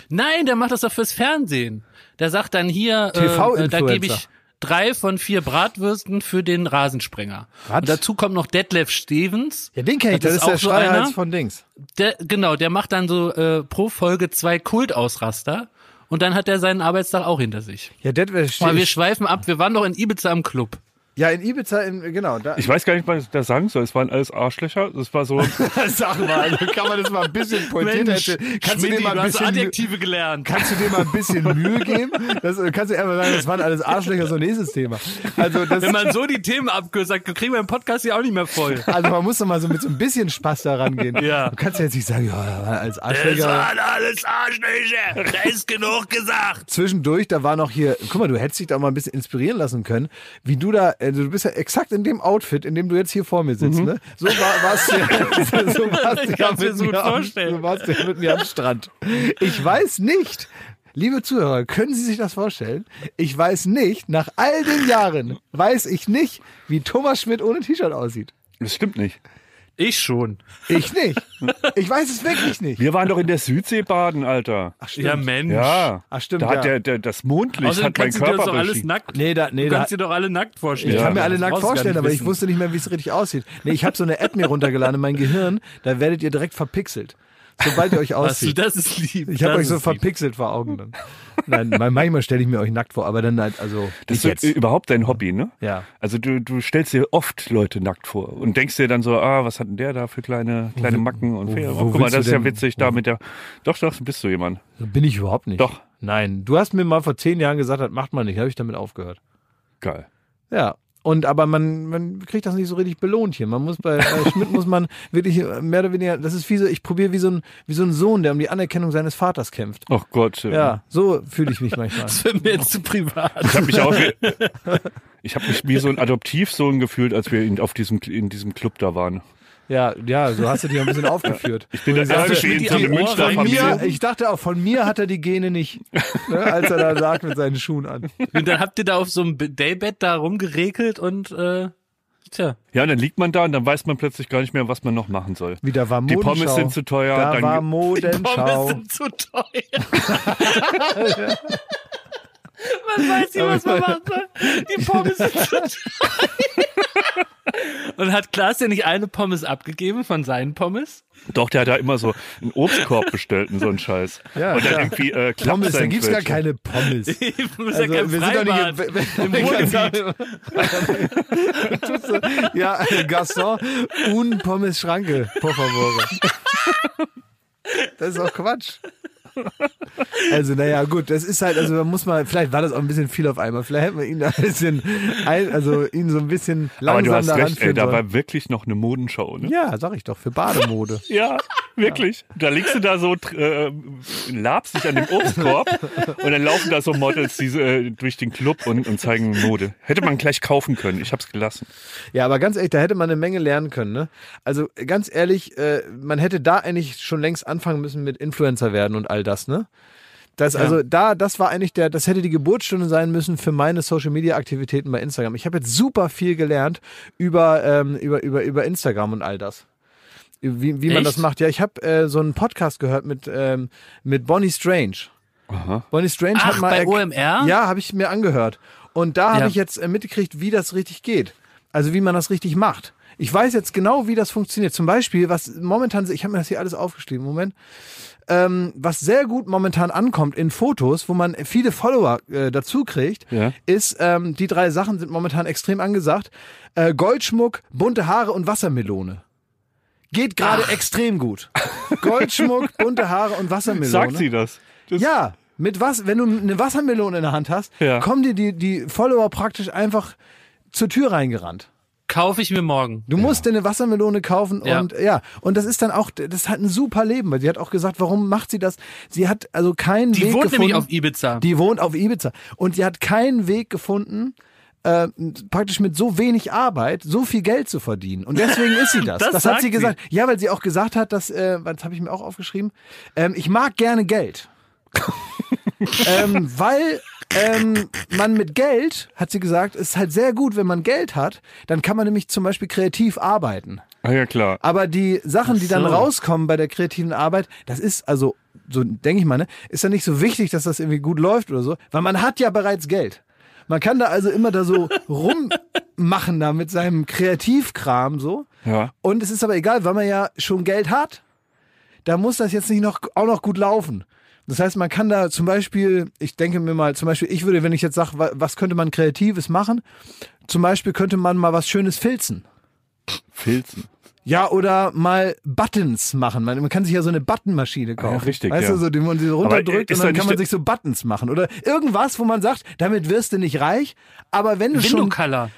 Nein, der macht das doch fürs Fernsehen. Der sagt dann hier, äh, äh, da gebe ich drei von vier Bratwürsten für den Rasensprenger. Was? Und dazu kommt noch Detlef Stevens. Ja, den kenne ich, das, ist auch der so einer. von Dings. Der, genau, der macht dann so äh, pro Folge zwei Kultausraster und dann hat er seinen Arbeitstag auch hinter sich. Ja, das wär, Aber wir schweifen ab, wir waren doch in Ibiza am Club. Ja, in Ibiza, in, genau. Da, Ich weiß gar nicht, was ich da sagen soll. Es waren alles Arschlöcher. Das war so. Sag mal, also kann man das mal ein bisschen pointiert erzählen? Kannst du dir Schmidti, mal ein bisschen, Adjektive gelernt. kannst du dir mal ein bisschen Mühe geben? Das, kannst du einfach sagen, das waren alles Arschlöcher, so nächstes Thema. Also das, Wenn man so die Themen abkürzt, dann kriegen wir den Podcast ja auch nicht mehr voll. also man muss doch mal so mit so ein bisschen Spaß da rangehen. Ja. Du kannst ja jetzt nicht sagen, ja, da waren alles Es Arschlöcher. waren alles Arschlöcher. Da ist genug gesagt. Zwischendurch, da war noch hier, guck mal, du hättest dich da mal ein bisschen inspirieren lassen können, wie du da, also du bist ja exakt in dem Outfit, in dem du jetzt hier vor mir sitzt, ne? So war, warst du ja, so warst du Ich ja mit so gut mir am- vorstellen. So warst du ja mit mir am Strand. Ich weiß nicht, liebe Zuhörer, können Sie sich das vorstellen? Ich weiß nicht, nach all den Jahren weiß ich nicht, wie Thomas Schmidt ohne T-Shirt aussieht. Das stimmt nicht. Ich schon. Ich nicht. Ich weiß es wirklich nicht. Wir waren doch in der Südsee baden, Alter. Ach, stimmt. Ja, Mensch. Ja. Ach, stimmt, Da hat ja. der, der, das Mondlicht Außerdem hat meinen kannst du dir das Körper doch alles nackt. Nee, da, nee, Du da, kannst dir doch alle nackt vorstellen. Ich kann mir Ja. alle Das nackt vorstellen, aber ich wissen. wusste nicht mehr, wie es richtig aussieht. Nee, ich habe so eine App mir runtergeladen in mein Gehirn, da werdet ihr direkt verpixelt. Sobald ihr euch Hast du, auszieht. das ist lieb. Ich habe euch so lieb. verpixelt vor Augen dann. Nein, mal- manchmal stelle ich mir euch nackt vor, aber dann halt, also Das nicht ist jetzt. überhaupt dein Hobby, ne? Ja. Also du, du stellst dir oft Leute nackt vor und denkst dir dann so, ah, was hat denn der da für kleine, kleine Macken und wo- Fehler? wo Oh, guck mal, das ist ja witzig da mit der. Doch, doch, bist du jemand. Bin ich überhaupt nicht. Doch. Nein, du hast mir mal vor zehn Jahren gesagt, das macht man nicht. Habe ich damit aufgehört. Geil. Ja. Und aber man, man kriegt das nicht so richtig belohnt hier. Man muss bei äh, Schmidt muss man wirklich mehr oder weniger, das ist wie so, ich probiere wie so ein wie so ein Sohn, der um die Anerkennung seines Vaters kämpft. Ach Gott. äh, Ja, so fühle ich mich manchmal. Das wird mir jetzt zu privat. Ich habe mich auch, wie- ich habe mich wie so ein Adoptivsohn gefühlt, als wir in, auf diesem in diesem Club da waren. Ja, ja, so hast du dich ein bisschen aufgeführt. Ich bin die mir, Münsterfamilie. ich dachte auch, von mir hat er die Gene nicht, ne, als er da lag mit seinen Schuhen an. Und dann habt ihr da auf so einem Daybett da rumgeregelt und äh, tja. Ja, und dann liegt man da und dann weiß man plötzlich gar nicht mehr, was man noch machen soll. Wieder war Die Modenschau. Pommes sind zu teuer. Da dann war Pommes Modenschau. sind zu teuer. man weiß nicht, was man machen soll. Die Pommes sind zu teuer. Und hat Klaas ja nicht eine Pommes abgegeben von seinen Pommes? Doch, der hat da immer so einen Obstkorb bestellt und so einen Scheiß. Ja, und dann ja. irgendwie äh, Pommes, da gibt's gar keine Pommes. Also, ja kein wir sind doch Freibad. nicht Im Ruhrgebiet. Tust du- ja, Gaston, un Pommes Schranke, por favor. Das ist auch Quatsch. Also, naja, gut, das ist halt, also man muss mal, vielleicht war das auch ein bisschen viel auf einmal. Vielleicht hätten wir ihn da ein bisschen, ein, also ihn so ein bisschen Aber du langsam hast daran recht, ey, da war wirklich noch eine Modenschau. Ne? Ja, sag ich doch, für Bademode. Ja, wirklich. Da liegst du da so, äh, labst dich an dem Obstkorb und dann laufen da so Models diese, äh, durch den Club und, und zeigen Mode. Hätte man gleich kaufen können. Ich hab's gelassen. Ja, aber ganz ehrlich, da hätte man eine Menge lernen können. Ne? Also ganz ehrlich, äh, man hätte da eigentlich schon längst anfangen müssen mit Influencer werden und all das. Ne? Das, Also da, das war eigentlich der, das hätte die Geburtsstunde sein müssen für meine Social Media Aktivitäten bei Instagram. Ich habe jetzt super viel gelernt über, ähm, über, über, über Instagram und all das. Wie, wie man Echt? das macht. Ja, ich habe äh, so einen Podcast gehört mit, ähm, mit Bonnie Strange. Aha. Bonnie Strange hat Ach, mal bei OMR? Ja, habe ich mir angehört. Und da habe Ja. ich jetzt äh, mitgekriegt, wie das richtig geht. Also wie man das richtig macht. Ich weiß jetzt genau, wie das funktioniert. Zum Beispiel, was momentan, ich habe mir das hier alles aufgeschrieben, Moment. Ähm, was sehr gut momentan ankommt in Fotos, wo man viele Follower äh, dazu kriegt, Ja. ist, ähm, die drei Sachen sind momentan extrem angesagt. Äh, Goldschmuck, bunte Haare und Wassermelone. Geht gerade extrem gut. Goldschmuck, bunte Haare und Wassermelone. Sagt sie das? das Ja, mit was, wenn du eine Wassermelone in der Hand hast, Ja. kommen dir die, die Follower praktisch einfach zur Tür reingerannt. Kaufe ich mir morgen. Du musst dir eine Wassermelone kaufen Ja. und ja, und das ist dann auch, das halt ein super Leben, weil sie hat auch gesagt, warum macht sie das? Sie hat also keinen Die Weg wohnt gefunden. nämlich auf Ibiza. Die wohnt auf Ibiza und sie hat keinen Weg gefunden, äh, praktisch mit so wenig Arbeit so viel Geld zu verdienen. Und deswegen ist sie das. Das hat sagt sie sie. gesagt. Ja, weil sie auch gesagt hat, dass, äh, das habe ich mir auch aufgeschrieben, ähm, ich mag gerne Geld. Ähm, weil ähm, man mit Geld, hat sie gesagt, ist halt sehr gut, wenn man Geld hat, dann kann man nämlich zum Beispiel kreativ arbeiten. Ah ja, klar. Aber die Sachen, die dann so. rauskommen bei der kreativen Arbeit, das ist also, so denke ich mal, ne, ist ja nicht so wichtig, dass das irgendwie gut läuft oder so, weil man hat ja bereits Geld. Man kann da also immer da so rummachen da mit seinem Kreativkram so. Ja. Und es ist aber egal, weil man ja schon Geld hat, da muss das jetzt nicht noch, auch noch gut laufen. Das heißt, man kann da zum Beispiel, ich denke mir mal, zum Beispiel, ich würde, wenn ich jetzt sage, wa- was könnte man Kreatives machen? Zum Beispiel könnte man mal was Schönes filzen. Filzen. Ja, oder mal Buttons machen. Man, man kann sich ja so eine Buttonmaschine kaufen. Ja, richtig, Weißt ja. du, so, die man sie runterdrückt und dann da kann man sich so Buttons machen. Oder irgendwas, wo man sagt, damit wirst du nicht reich, aber wenn du Window schon Color.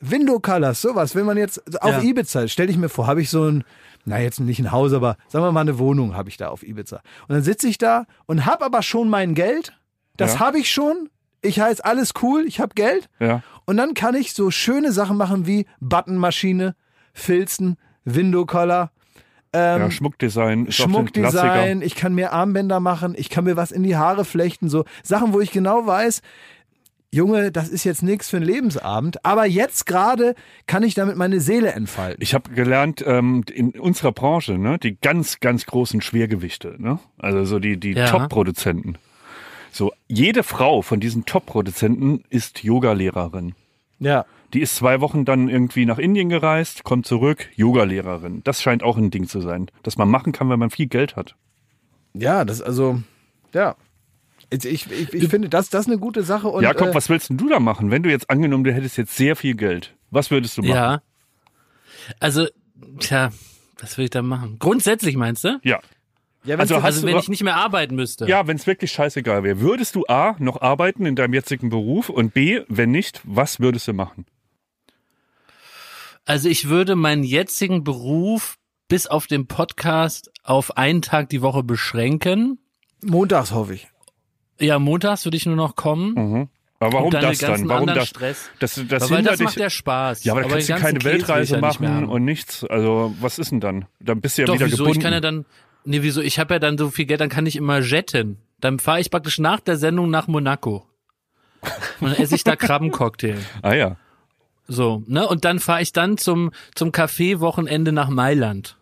Window Colors, sowas, wenn man jetzt auf Ja. Ibiza, stell dich mir vor, habe ich so ein, na jetzt nicht ein Haus, aber sagen wir mal eine Wohnung habe ich da auf Ibiza. Und dann sitze ich da und habe aber schon mein Geld. Das Ja. habe ich schon. Ich heiße alles cool, ich habe Geld. Ja. Und dann kann ich so schöne Sachen machen wie Buttonmaschine, Filzen, Window Collar, ja, Schmuckdesign. Ähm, Schmuckdesign, ich kann mir Armbänder machen, ich kann mir was in die Haare flechten, so Sachen, wo ich genau weiß, Junge, das ist jetzt nichts für einen Lebensabend, aber jetzt gerade kann ich damit meine Seele entfalten. Ich habe gelernt, ähm, in unserer Branche, ne, die ganz, ganz großen Schwergewichte, ne? Also so die, die Ja. Top-Produzenten. So, jede Frau von diesen Top-Produzenten ist Yogalehrerin. Ja. Die ist zwei Wochen dann irgendwie nach Indien gereist, kommt zurück, Yogalehrerin. Das scheint auch ein Ding zu sein, das man machen kann, wenn man viel Geld hat. Ja, das also, ja. Ich, ich, ich finde, das, das ist eine gute Sache. Und, Jakob, äh, was willst denn du da machen? Wenn du jetzt angenommen, du hättest jetzt sehr viel Geld, was würdest du machen? Ja. Also, tja, was will ich da machen? Grundsätzlich meinst du? Ja. ja, also also, wenn ich nicht mehr arbeiten müsste. Ja, wenn es wirklich scheißegal wäre. Würdest du A, noch arbeiten in deinem jetzigen Beruf und B, wenn nicht, was würdest du machen? Also ich würde meinen jetzigen Beruf bis auf den Podcast auf einen Tag die Woche beschränken. montags hoffe ich. Ja, montags würde ich nur noch kommen. Mhm. Aber warum das dann? Warum das? Stress. Das, das, Das weil das dich. macht ja Spaß. ja, aber da den kannst du keine Käse Weltreise machen und nichts. Also, was ist denn dann? Dann bist du ja Doch, wieder wieso? gebunden. Ich kann ja dann, nee, wieso? Ich habe ja dann so viel Geld, dann kann ich immer jetten. Dann fahre ich praktisch nach der Sendung nach Monaco. Und dann esse ich da Krabbencocktail. ah ja. So, ne? Und dann fahre ich dann zum, zum Café-Wochenende nach Mailand.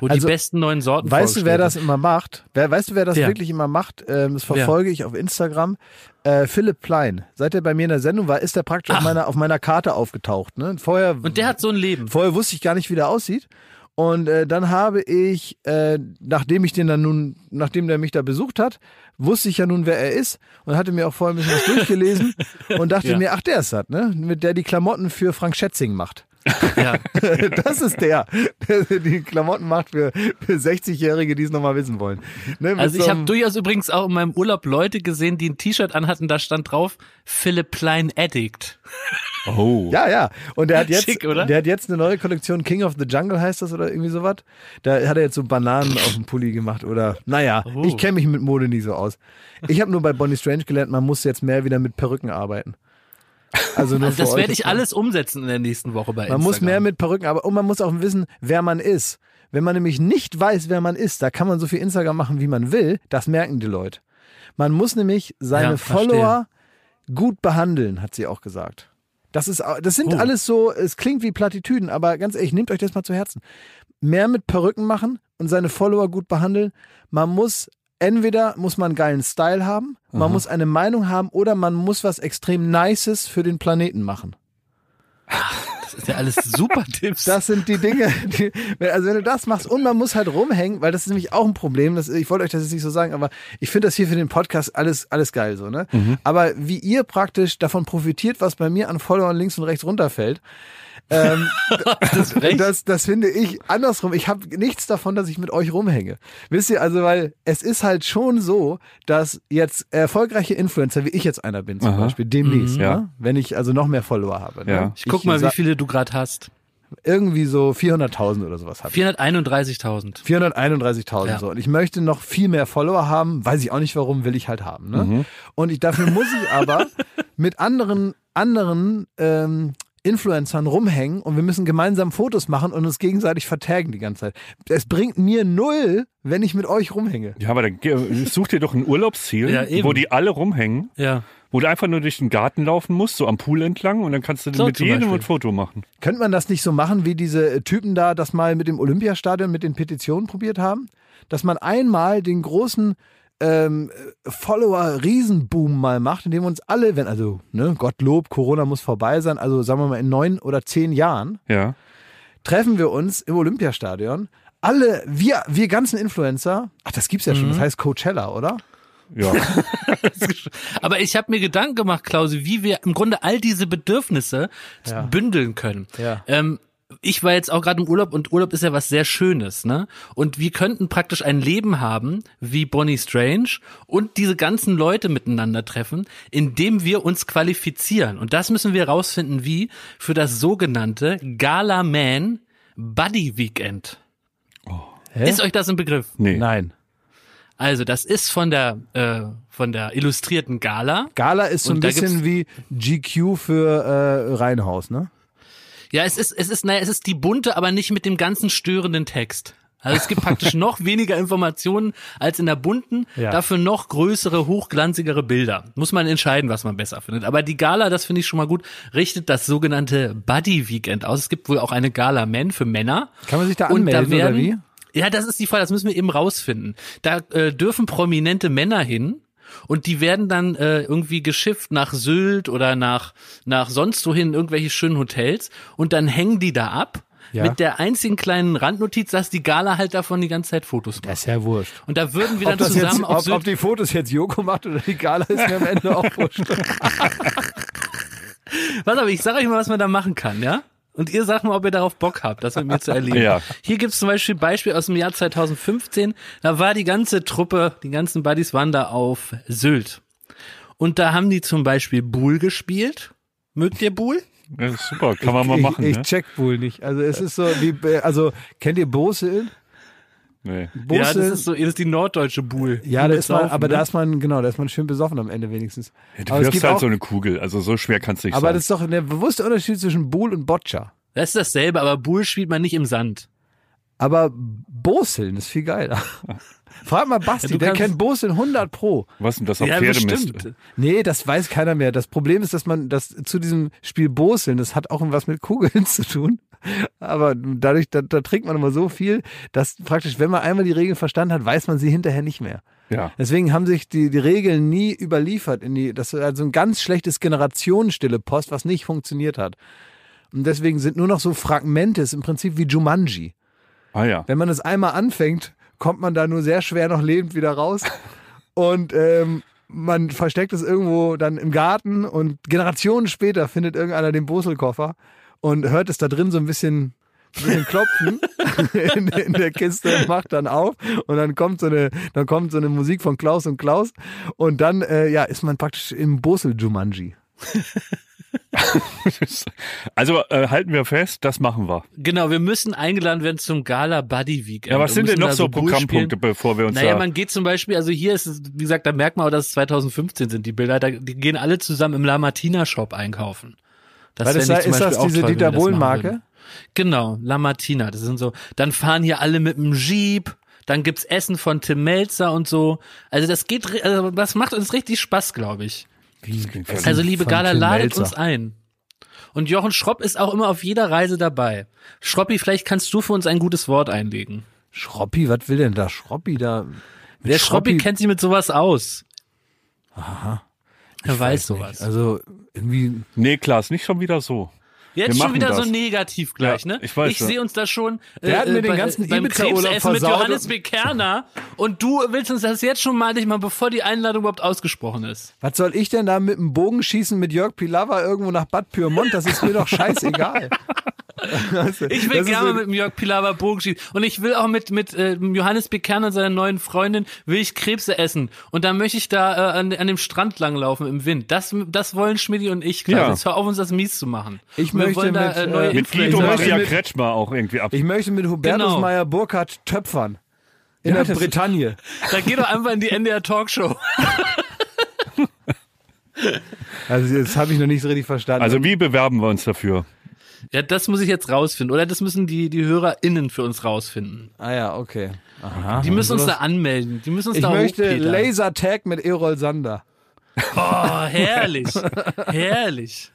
Wo Also, die besten neuen Sorten Weißt du, wer das immer macht? Wer, weißt du, wer das Wer? wirklich immer macht? Ähm, das verfolge ich auf Instagram. Äh, Philipp Plein. Seit er bei mir in der Sendung war, ist er praktisch auf Ach. meiner, auf meiner Karte aufgetaucht. Ne? Vorher, Und der hat so ein Leben. vorher wusste ich gar nicht, wie der aussieht. Und äh, dann habe ich, äh, nachdem ich den dann nun, nachdem der mich da besucht hat, wusste ich ja nun, wer er ist und hatte mir auch vorher ein bisschen was durchgelesen und dachte Ja. mir, ach, der ist das, ne? Mit der die Klamotten für Frank Schätzing macht. Ja. Das ist der, der die Klamotten macht für, für 60-Jährige, die es nochmal wissen wollen. Ne, Also so ich habe einem- durchaus übrigens auch in meinem Urlaub Leute gesehen, die ein T-Shirt anhatten, da stand drauf Philipp Plein Addict. Oh. Ja, ja. Und der hat jetzt, Schick, oder? der hat jetzt eine neue Kollektion, King of the Jungle heißt das oder irgendwie sowas. Da hat er jetzt so Bananen auf dem Pulli gemacht oder, naja, Oh. ich kenne mich mit Mode nie so aus. Ich habe nur bei Bonnie Strange gelernt, man muss jetzt mehr wieder mit Perücken arbeiten. Also Also das werde ich mal. alles umsetzen in der nächsten Woche bei Man muss Instagram. mehr mit Perücken arbeiten und man muss auch wissen, wer man ist. Wenn man nämlich nicht weiß, wer man ist, da kann man so viel Instagram machen, wie man will. Das merken die Leute. Man muss nämlich seine Ja. Follower gut behandeln, hat sie auch gesagt. Das ist, das sind Oh. alles so, es klingt wie Plattitüden, aber ganz ehrlich, nehmt euch das mal zu Herzen. Mehr mit Perücken machen und seine Follower gut behandeln. Man muss, entweder muss man einen geilen Style haben, man muss eine Meinung haben oder man muss was extrem Nices für den Planeten machen. Das ist ja alles super Tipps. Das sind die Dinge, die, also wenn du das machst und man muss halt rumhängen, weil das ist nämlich auch ein Problem, das, ich wollte euch das jetzt nicht so sagen, aber ich finde das hier für den Podcast alles, alles geil so, ne? Aber wie ihr praktisch davon profitiert, was bei mir an Followern links und rechts runterfällt, ähm, das recht. das, das finde ich andersrum. Ich habe nichts davon, dass ich mit euch rumhänge. Wisst ihr, also, weil es ist halt schon so, dass jetzt erfolgreiche Influencer, wie ich jetzt einer bin zum Aha. Beispiel, demnächst, Mhm. ne? Ja. wenn ich also noch mehr Follower habe. Ne? Ja. ich guck mal, sa- wie viele du gerade hast. Irgendwie so 400.000 oder sowas habe. 431.000. 431.000 Ja. so. Und ich möchte noch viel mehr Follower haben. Weiß ich auch nicht warum, will ich halt haben. Ne? Mhm. Und ich, dafür muss ich aber mit anderen, anderen ähm, Influencern rumhängen und wir müssen gemeinsam Fotos machen und uns gegenseitig vertaggen die ganze Zeit. Es bringt mir null, wenn ich mit euch rumhänge. Ja, aber dann such dir doch ein Urlaubsziel, Ja, wo die alle rumhängen, Ja. wo du einfach nur durch den Garten laufen musst, so am Pool entlang und dann kannst du So mit jedem ein Foto machen. Könnte man das nicht so machen, wie diese Typen da das mal mit dem Olympiastadion, mit den Petitionen probiert haben? Dass man einmal den großen ähm, Follower-Riesenboom mal macht, indem wir uns alle, wenn, also, ne, Gottlob, Corona muss vorbei sein, also sagen wir mal in neun oder zehn Jahren, Ja. treffen wir uns im Olympiastadion. Alle, wir, wir ganzen Influencer, ach, das gibt's ja schon, Mhm. das heißt Coachella, oder? Ja. Aber ich habe mir Gedanken gemacht, Klause, wie wir im Grunde all diese Bedürfnisse Ja. bündeln können. Ja. Ähm, ich war jetzt auch gerade im Urlaub und Urlaub ist ja was sehr Schönes, ne? Und wir könnten praktisch ein Leben haben wie Bonnie Strange und diese ganzen Leute miteinander treffen, indem wir uns qualifizieren. Und das müssen wir rausfinden, wie für das sogenannte Gala Man Buddy Weekend. Hä? Ist euch das ein Begriff? Nee. Nein. Also das ist von der äh, von der illustrierten Gala. Gala ist so ein bisschen wie GQ für äh, Reihenhaus, ne? Ja, es ist, es ist, naja, es ist die bunte, aber nicht mit dem ganzen störenden Text. Also es gibt praktisch noch weniger Informationen als in der bunten, Ja. dafür noch größere, hochglanzigere Bilder. Muss man entscheiden, was man besser findet. Aber die Gala, das finde ich schon mal gut, richtet das sogenannte Buddy Weekend aus. Es gibt wohl auch eine Gala Men für Männer. Kann man sich da anmelden da werden, oder wie? Ja, das ist die Frage, das müssen wir eben rausfinden. Da äh, dürfen prominente Männer hin und die werden dann äh, irgendwie geschifft nach Sylt oder nach nach sonst wohin in irgendwelche schönen Hotels und dann hängen die da ab. Ja. mit der einzigen kleinen Randnotiz, dass die Gala halt davon die ganze Zeit Fotos macht. Das ist ja wurscht. Und da würden wir Ob, dann das zusammen jetzt, auf ob, Sylt ob die Fotos jetzt Joko macht oder die Gala ist mir am Ende auch wurscht. Pass auf, ich sag euch mal, was man da machen kann, ja? Und ihr sagt mal, ob ihr darauf Bock habt, das mit mir zu erleben. Ja. Hier gibt's zum Beispiel Beispiel aus dem Jahr 2015. Da war die ganze Truppe, die ganzen Buddies waren da auf Sylt. Und da haben die zum Beispiel Buhl gespielt. Mögt ihr Buhl? Ja, ist super, kann man mal ich, machen. Ich, ne? check wohl nicht. Also es ist so wie, also kennt ihr Boseln? Nee. Boseln? Ja, das ist so, das ist die norddeutsche Buhl. Ja, da ist man, aber ne? da ist man, genau, da ist man schön besoffen am Ende wenigstens. Ja, du aber wirfst halt auch, so eine Kugel, also so schwer kannst du nicht aber sein. das ist doch der bewusste Unterschied zwischen Buhl und Boccia. Das ist dasselbe, aber Buhl spielt man nicht im Sand. Aber Boseln ist viel geiler. Frag mal Basti, Ja, du der kennt Boseln 100 pro. Was denn das auf ja, Pferdemist? Nee, das weiß keiner mehr. Das Problem ist, dass man das zu diesem Spiel Boseln, das hat auch was mit Kugeln zu tun. Aber dadurch, da, da trinkt man immer so viel, dass praktisch, wenn man einmal die Regeln verstanden hat, weiß man sie hinterher nicht mehr. Ja. Deswegen haben sich die, die Regeln nie überliefert in die, das ist also ein ganz schlechtes Generationenstille Post, was nicht funktioniert hat. Und deswegen sind nur noch so Fragmente, ist im Prinzip wie Jumanji. Ah ja. Wenn man es einmal anfängt, kommt man da nur sehr schwer noch lebend wieder raus. Und ähm, man versteckt es irgendwo dann im Garten und Generationen später findet irgendeiner den Boselkoffer und hört es da drin so ein bisschen, ein bisschen klopfen in, in der Kiste und macht dann auf und dann kommt so eine, dann kommt so eine Musik von Klaus und Klaus und dann äh, ja ist man praktisch im Bosel Jumanji. Also äh, halten wir fest, das machen wir. Genau, wir müssen eingeladen werden zum Gala Buddy Weekend. Ja, was sind denn noch so Programmpunkte, bevor wir uns Naja, da... man geht zum Beispiel, also hier ist es, wie gesagt, da merkt man auch, dass es 2015 sind, die Bilder, da, die gehen alle zusammen im La Martina Shop einkaufen. Das Weil das sei- ist das Beispiel diese toll, Dieter Bohlen-Marke? Genau, La Martina, das sind so, dann fahren hier alle mit dem Jeep, dann gibt's Essen von Tim Melzer und so. Also das geht, also das macht uns richtig Spaß, glaube ich. Also liebe Gala, ladet uns ein. Und Jochen Schropp ist auch immer auf jeder Reise dabei. Schroppi, vielleicht kannst du für uns ein gutes Wort einlegen. Schroppi, was will denn da Schroppi da? Der Schroppi kennt sich mit sowas aus. Aha. Er weiß, sowas. Also irgendwie Nee, Klaas, nicht schon wieder so. Jetzt wir schon wieder das. so negativ gleich, Ja, ne? ich weiß, ja. sehe uns da schon äh, Der hat mir den bei, ganzen beim Ibiza-Urlaub Krebsessen mit Johannes und- Bekerner und du willst uns das jetzt schon mal nicht mal, bevor die Einladung überhaupt ausgesprochen ist. Was soll ich denn da mit dem Bogenschießen mit Jörg Pilawa irgendwo nach Bad Pyrmont? Das ist mir doch scheißegal. Ich will gerne mit Jörg Pilawa Bogen schießen und ich will auch mit mit äh, Johannes Bekerner und seiner neuen Freundin will ich Krebse essen und dann möchte ich da äh, an, an dem Strand langlaufen im Wind. Das das wollen Schmidti und ich. Ja. Jetzt hör auf uns das mies zu machen. Ich Und möchte wollen da, mit, äh, äh, neue Mit Guido Ich möchte Maria mit- Kretschmer auch irgendwie ab. Ich möchte mit Hubertus Genau. Meyer Burkhardt töpfern. In Ja, der Bretagne. Da geh doch einfach in die NDR Talkshow. Also das habe ich noch nicht so richtig verstanden. Also wie bewerben wir uns dafür? Ja, das muss ich jetzt rausfinden. Oder das müssen die, die HörerInnen für uns rausfinden. ah ja, okay. Aha. Die müssen uns da Sowas- anmelden. Die müssen uns Ich da möchte. Lasertag mit Erol Sander. Oh, herrlich. herrlich.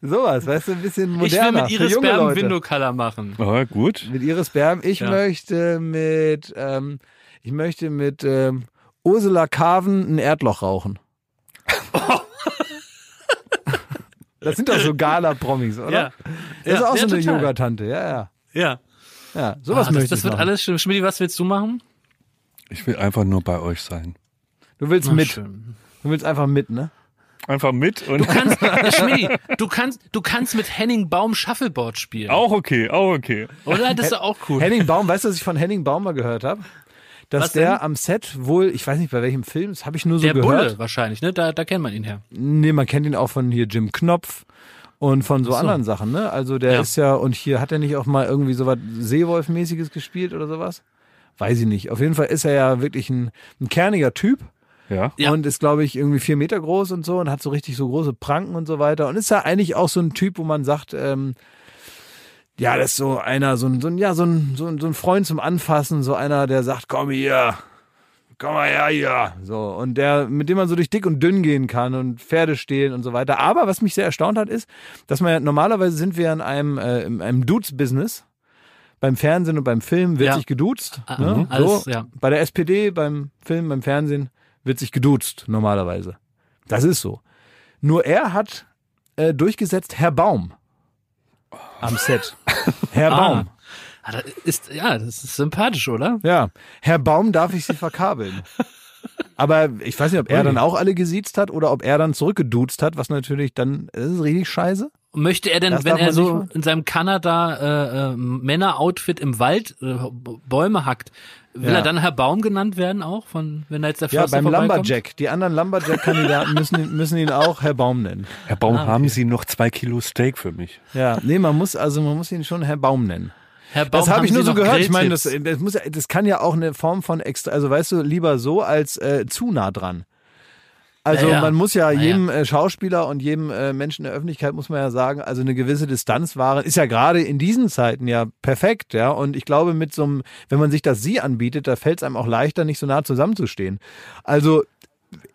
Sowas, weißt du, ein bisschen Ich will moderner. mit Iris Berben Leute. Window Color machen. Ah, gut. Mit Iris Berben. Ich Ja. möchte mit, ähm, ich möchte mit ähm, Ursula Carven ein Erdloch rauchen. Das sind doch so Gala-Promis, oder? Ja. Das ist Ja, auch ja, so eine. Yogatante, ja, ja. Ja. Ja, sowas Ah, das, möchte das ich wird machen. alles schön. Schmidti, was willst du machen? Ich will einfach nur bei euch sein. Du willst Na, mit. schön. Du willst einfach mit, ne? Einfach mit und Du kannst, ja, Schmidti, du kannst, du kannst mit Henning Baum Shuffleboard spielen. auch okay, auch okay. Oder? Das ist doch auch cool. Henning Baum, weißt du, was ich von Henning Baum mal gehört habe? Dass Was der denn? am Set wohl, ich weiß nicht bei welchem Film, das habe ich nur so Der gehört. Bulle wahrscheinlich, ne? Da, da kennt man ihn her. Nee, man kennt ihn auch von hier Jim Knopf und von so, so. anderen Sachen, ne? Also der Ja. ist ja, und hier hat er nicht auch mal irgendwie so was Seewolf-mäßiges gespielt oder sowas? Weiß ich nicht. Auf jeden Fall ist er ja wirklich ein, ein kerniger Typ Ja. Ja. und ist, glaube ich, irgendwie vier Meter groß und so und hat so richtig so große Pranken und so weiter. Und ist ja eigentlich auch so ein Typ, wo man sagt, ähm, ja, das ist so einer, so ein, so ein, ja, so ein, so ein, so ein Freund zum Anfassen, so einer, der sagt, komm hier, komm mal her hier. So, und der, mit dem man so durch dick und dünn gehen kann und Pferde stehlen und so weiter. Aber was mich sehr erstaunt hat, ist, dass man ja, normalerweise sind wir in einem, äh, in einem Dudes-Business. Beim Fernsehen und beim Film wird Ja. sich geduzt. Ah, Ne? mhm. Alles, so, ja. Bei der SPD, beim Film, beim Fernsehen wird sich geduzt, normalerweise. Das ist so. Nur er hat äh, durchgesetzt, Herr Baum. Am Set. Herr Ah. Baum. Ah, das ist, ja, das ist sympathisch, oder? Ja, Herr Baum darf ich Sie verkabeln. Aber ich weiß nicht, ob er dann auch alle gesiezt hat oder ob er dann zurückgeduzt hat, was natürlich dann, das ist richtig scheiße. Und Möchte er denn, Das wenn er so in seinem Kanada äh, äh, Männer-Outfit im Wald äh, Bäume hackt, will Ja. er dann Herr Baum genannt werden auch, von wenn da jetzt der Ja, Förster beim vorbeikommt? Lumberjack. Die anderen Lumberjack-Kandidaten müssen, ihn- müssen ihn auch Herr Baum nennen. Herr Baum, Ah, okay. haben Sie noch zwei Kilo Steak für mich? Ja, nee, man muss, also man muss ihn schon Herr Baum nennen. Herr Baum, Das habe ich nur Sie so gehört. Ich meine, das, das, muss, ja- das kann ja auch eine Form von extra, also weißt du, lieber so als äh, zu nah dran. Also Ja, ja. man muss ja jedem äh, Schauspieler und jedem äh, Menschen in der Öffentlichkeit muss man ja sagen, also eine gewisse Distanz wahren, ist ja gerade in diesen Zeiten ja perfekt, ja. Und ich glaube, mit so einem, wenn man sich das Sie anbietet, da fällt es einem auch leichter, nicht so nah zusammenzustehen. Also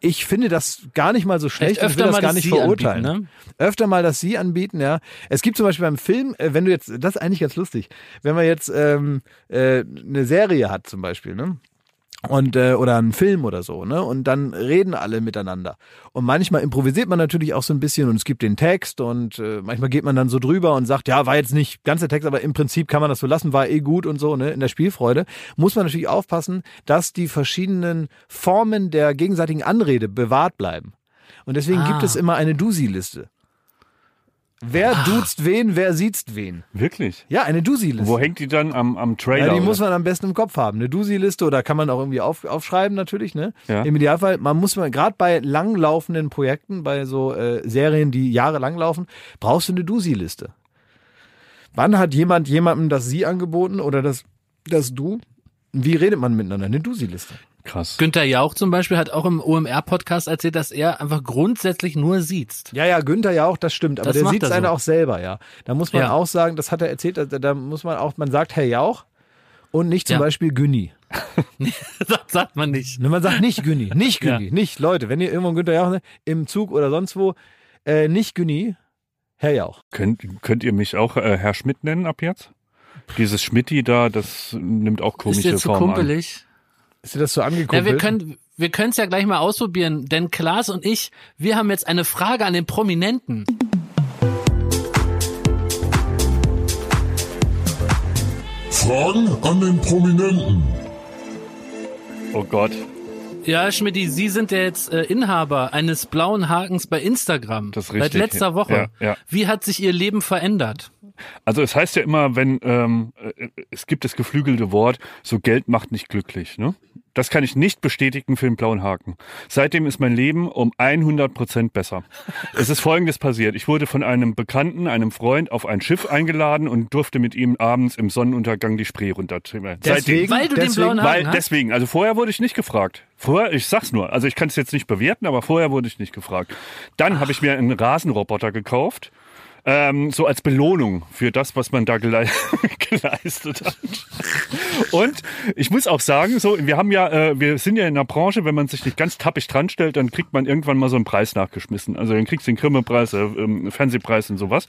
ich finde das gar nicht mal so schlecht Vielleicht und will öfter das mal gar das nicht Sie verurteilen. anbieten, Öfter mal das Sie anbieten, ja. Es gibt zum Beispiel beim Film, äh, wenn du jetzt, das ist eigentlich ganz lustig, wenn man jetzt ähm, äh, eine Serie hat zum Beispiel, ne? Und äh, oder einen Film oder so, ne? Und dann reden alle miteinander. Und manchmal improvisiert man natürlich auch so ein bisschen und es gibt den Text und äh, manchmal geht man dann so drüber und sagt, ja, war jetzt nicht ganz der Text, aber im Prinzip kann man das so lassen, war eh gut und so, ne? In der Spielfreude muss man natürlich aufpassen, dass die verschiedenen Formen der gegenseitigen Anrede bewahrt bleiben. Und deswegen Ah. gibt es immer eine Dusi-Liste. Wer duzt wen, wer sieht's wen? Wirklich? Ja, eine Dusi-Liste. Wo hängt die dann am, am Trailer? Ja, die oder? muss man am besten im Kopf haben. Eine Dusi-Liste oder kann man auch irgendwie auf, aufschreiben natürlich, ne? Ja. Im Idealfall, man muss man, gerade bei langlaufenden Projekten, bei so äh, Serien, die jahrelang laufen, brauchst du eine Dusi-Liste. Wann hat jemand jemandem das Sie angeboten oder das, das Du? Wie redet man miteinander? Eine Dusi-Liste. Krass. Günther Jauch zum Beispiel hat auch im OMR-Podcast erzählt, dass er einfach grundsätzlich nur sieht. Ja, ja, Günther ja auch, das stimmt. Aber Das der sieht es einer so. auch selber, ja. Da muss man Ja. auch sagen, das hat er erzählt, da, da muss man auch, man sagt Herr Jauch und nicht zum Ja. Beispiel Günni. das sagt man nicht. Ne, Man sagt nicht Günni, nicht Ja. Günni, nicht Leute. Wenn ihr irgendwo Günther Jauch seht, im Zug oder sonst wo, äh, nicht Günni, Herr Jauch. Könnt, könnt ihr mich auch äh, Herr Schmidt nennen ab jetzt? Dieses Schmidti da, das nimmt auch Ist komische Formen an. kumpelig? Ist dir das so Ja, angekumpelt? wir können wir können es ja gleich mal ausprobieren, denn Klaas und ich, wir haben jetzt eine Frage an den Prominenten. Fragen an den Prominenten. Oh Gott. Ja, Schmidti, Sie sind ja jetzt äh, Inhaber eines blauen Hakens bei Instagram. Das ist Seit richtig. letzter Woche. Ja, ja. Wie hat sich Ihr Leben verändert? Also es heißt ja immer, wenn ähm, äh, es gibt das geflügelte Wort, so Geld macht nicht glücklich. Ne? Das kann ich nicht bestätigen für den blauen Haken. Seitdem ist mein Leben um 100 Prozent besser. es ist Folgendes passiert. Ich wurde von einem Bekannten, einem Freund, auf ein Schiff eingeladen und durfte mit ihm abends im Sonnenuntergang die Spree runtertrimmeln. Deswegen, Weil du den deswegen, blauen Haken Weil hast? deswegen, also vorher wurde ich nicht gefragt. Vorher, ich sag's nur, also ich kann es jetzt nicht bewerten, aber vorher wurde ich nicht gefragt. Dann habe ich mir einen Rasenroboter gekauft. Ähm, so als Belohnung für das, was man da gele geleistet hat. Und ich muss auch sagen, so, wir haben ja, äh, wir sind ja in einer Branche, wenn man sich nicht ganz tappig dran stellt, dann kriegt man irgendwann mal so einen Preis nachgeschmissen. Also dann kriegst du den Grimme-Preis, äh, ähm, Fernsehpreis und sowas.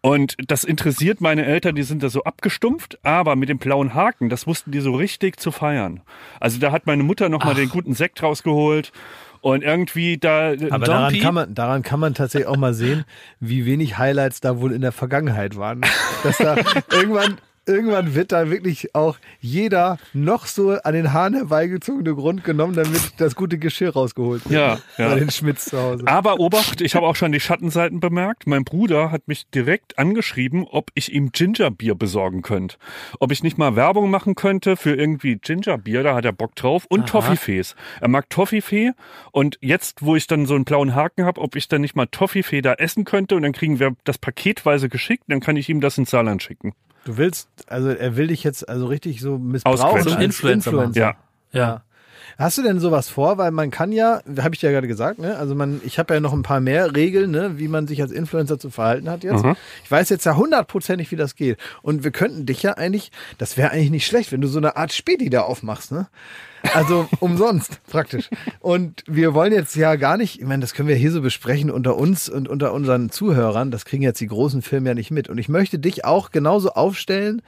Und das interessiert meine Eltern, die sind da so abgestumpft, aber mit dem blauen Haken, das wussten die so richtig zu feiern. Also da hat meine Mutter nochmal den guten Sekt rausgeholt und irgendwie da. Aber daran kann, man, daran kann man tatsächlich auch mal sehen, wie wenig Highlights da wohl in der Vergangenheit waren. Dass da irgendwann, irgendwann wird da wirklich auch jeder noch so an den Haaren herbeigezogene Grund genommen, damit das gute Geschirr rausgeholt wird. Ja, ja. Bei den Schmitz zu Hause. Aber Obacht, ich habe auch schon die Schattenseiten bemerkt. Mein Bruder hat mich direkt angeschrieben, ob ich ihm Gingerbier besorgen könnte. Ob ich nicht mal Werbung machen könnte für irgendwie Gingerbier, da hat er Bock drauf. Und Toffifees. Er mag Toffifee. Und jetzt, wo ich dann so einen blauen Haken habe, ob ich dann nicht mal Toffifee da essen könnte und dann kriegen wir das paketweise geschickt, dann kann ich ihm das ins Saarland schicken. Du willst, also er will dich jetzt also richtig so missbrauchen Zum Influencer machen. Ja. Ja. Hast du denn sowas vor? Weil man kann ja, habe ich dir ja gerade gesagt, ne? Also man, ich habe ja noch ein paar mehr Regeln, ne, wie man sich als Influencer zu verhalten hat jetzt. Ich weiß jetzt ja hundertprozentig, wie das geht. Und wir könnten dich ja eigentlich, das wäre eigentlich nicht schlecht, wenn du so eine Art Späti da aufmachst, ne? Also umsonst praktisch. Und wir wollen jetzt ja gar nicht, ich meine, das können wir hier so besprechen unter uns und unter unseren Zuhörern. Das kriegen jetzt die großen Filme ja nicht mit. Und ich möchte dich auch genauso aufstellen,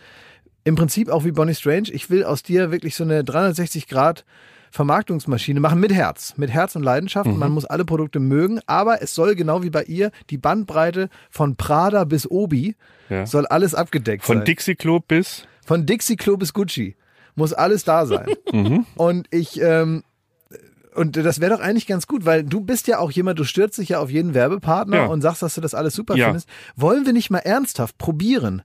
im Prinzip auch wie Bonnie Strange. Ich will aus dir wirklich so eine 360 Grad Vermarktungsmaschine machen mit Herz, mit Herz und Leidenschaft. Mhm. Man muss alle Produkte mögen, aber es soll genau wie bei ihr die Bandbreite von Prada bis Obi Ja. soll alles abgedeckt Von sein. Dixie Klo bis Von Dixie Klo bis Gucci muss alles da sein. Mhm. Und ich, ähm, und das wäre doch eigentlich ganz gut, weil du bist ja auch jemand, du stürzt dich ja auf jeden Werbepartner Ja. und sagst, dass du das alles super Ja. findest. Wollen wir nicht mal ernsthaft probieren,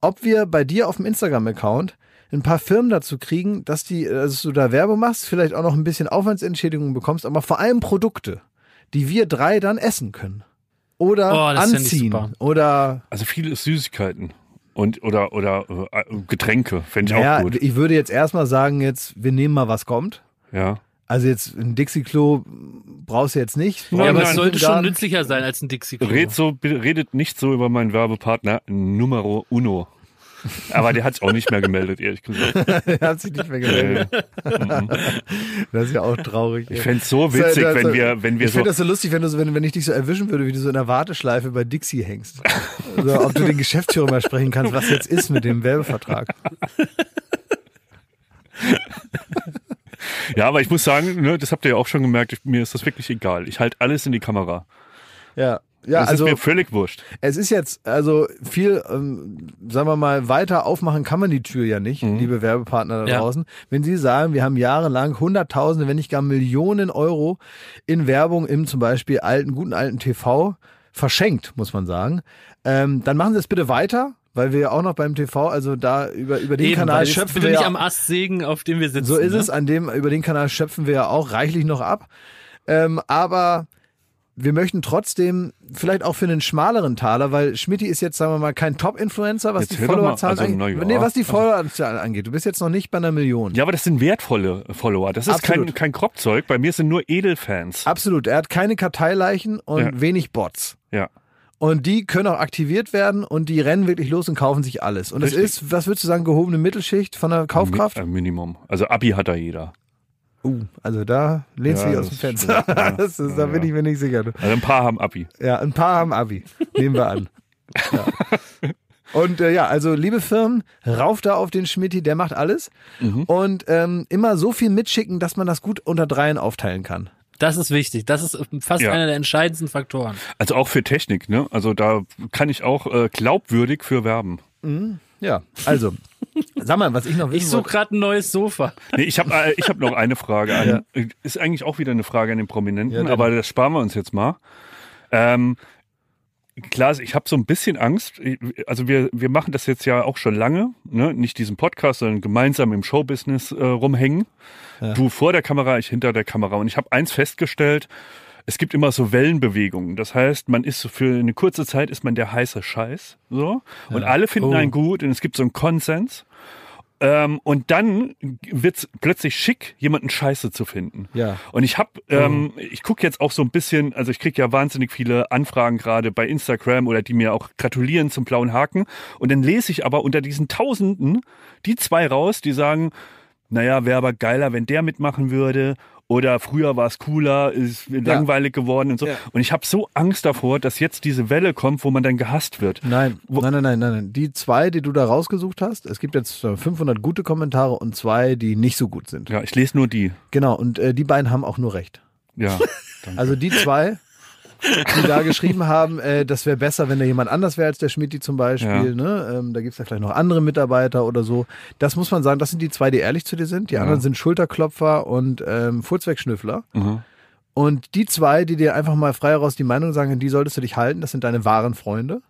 ob wir bei dir auf dem Instagram-Account ein paar Firmen dazu kriegen, dass die, dass du da Werbung machst, vielleicht auch noch ein bisschen Aufwandsentschädigung bekommst, aber vor allem Produkte, die wir drei dann essen können. Oder Oh, anziehen. Oder also viele Süßigkeiten und oder oder äh, Getränke, fände ich ja, auch gut. ich würde jetzt erstmal sagen, jetzt, wir nehmen mal, was kommt. Ja. Also jetzt ein Dixie-Klo brauchst du jetzt nicht. Ja, aber es sollte schon nützlicher sein als ein Dixie Klo. Red so, redet nicht so über meinen Werbepartner Numero Uno. Aber der hat es auch nicht mehr gemeldet, ehrlich gesagt. Er hat sich nicht mehr gemeldet. Das ist ja auch traurig. Ich fänd's so witzig, Das- das- wenn wir, wenn wir ich so. finde das so lustig, wenn, du so, wenn, wenn ich dich so erwischen würde, wie du so in der Warteschleife bei Dixie hängst. Also, ob du den Geschäftsführer mal sprechen kannst, was jetzt ist mit dem Werbevertrag. Ja, aber ich muss sagen, ne, das habt ihr ja auch schon gemerkt, ich, mir ist das wirklich egal. Ich halte alles in die Kamera. Ja. Ja, Das also ist mir völlig wurscht. es ist jetzt, also viel, ähm, sagen wir mal, weiter aufmachen kann man die Tür ja nicht, liebe Werbepartner da Ja. draußen. Wenn Sie sagen, wir haben jahrelang Hunderttausende, wenn nicht gar Millionen Euro in Werbung im zum Beispiel alten, guten alten TV verschenkt, muss man sagen, ähm, dann machen Sie es bitte weiter, weil wir ja auch noch beim TV, also da über, über den Eben, Kanal schöpfen wir nicht ja, am Ast sägen, auf dem wir sitzen. so ist ne? es, an dem, über den Kanal schöpfen wir ja auch reichlich noch ab. Ähm, aber wir möchten trotzdem vielleicht auch für einen schmaleren Taler, weil Schmidti ist jetzt, sagen wir mal, kein Top-Influencer, was Jetzt die hör doch mal, Followerzahlen also, na angeht. Nee, was die Followerzahlen angeht. Du bist jetzt noch nicht bei einer Million. Ja, aber das sind wertvolle Follower. Das ist kein, Absolut. kein Kropfzeug. Bei mir sind nur Edelfans. Absolut. Er hat keine Karteileichen und Ja. wenig Bots. Ja. Und die können auch aktiviert werden und die rennen wirklich los und kaufen sich alles. Und es Richtig. ist, was würdest du sagen, gehobene Mittelschicht von der Kaufkraft? Mi äh, Minimum. Also Abi hat da jeder. Uh, also da lehnst du Ja, dich aus dem Fenster. ja. das ist, da Ja, bin ja. ich mir nicht sicher. Also ein paar haben Abi. Ja, ein paar haben Abi. Nehmen wir an. Ja. Und äh, ja, also liebe Firmen, rauf da auf den Schmidti, der macht alles. Mhm. Und ähm, immer so viel mitschicken, dass man das gut unter dreien aufteilen kann. Das ist wichtig. Das ist fast Ja. einer der entscheidendsten Faktoren. Also auch für Technik, ne? Also da kann ich auch äh, glaubwürdig für werben. Ja, also, sag mal, was ich noch wissen Ich suche gerade ein neues Sofa. Nee, ich habe äh, ich hab noch eine Frage an. Ist eigentlich auch wieder eine Frage an den Prominenten, Ja, aber das sparen wir uns jetzt mal. Ähm, klar, ich habe so ein bisschen Angst. Also wir, wir machen das jetzt ja auch schon lange, ne? nicht diesen Podcast, sondern gemeinsam im Showbusiness äh, rumhängen. Du vor der Kamera, ich hinter der Kamera. Und ich habe eins festgestellt, es gibt immer so Wellenbewegungen. Das heißt, man ist so für eine kurze Zeit ist man der heiße Scheiß, so. Und alle finden Oh. einen gut und es gibt so einen Konsens. Ähm, und dann wird's plötzlich schick, jemanden Scheiße zu finden. Ja. Und ich habe, ähm, ich gucke jetzt auch so ein bisschen, also ich kriege ja wahnsinnig viele Anfragen gerade bei Instagram oder die mir auch gratulieren zum blauen Haken. Und dann lese ich aber unter diesen Tausenden die zwei raus, die sagen, naja, wäre aber geiler, wenn der mitmachen würde. Oder früher war es cooler, ist langweilig geworden und so. Ja. Und ich habe so Angst davor, dass jetzt diese Welle kommt, wo man dann gehasst wird. Nein, Wo- nein, nein, nein, nein, nein. Die zwei, die du da rausgesucht hast, es gibt jetzt äh, 500 gute Kommentare und zwei, die nicht so gut sind. Ja, ich lese nur die. Genau, und äh, die beiden haben auch nur recht. Ja. danke. Also die zwei, die da geschrieben haben, äh, das wäre besser, wenn da jemand anders wäre als der Schmidti zum Beispiel. Ne? Ähm, da gibt's ja vielleicht noch andere Mitarbeiter oder so. Das muss man sagen, das sind die zwei, die ehrlich zu dir sind. Die anderen sind Schulterklopfer und ähm, Furzwegschnüffler. Mhm. Und die zwei, die dir einfach mal frei heraus die Meinung sagen, die solltest du dich halten, das sind deine wahren Freunde.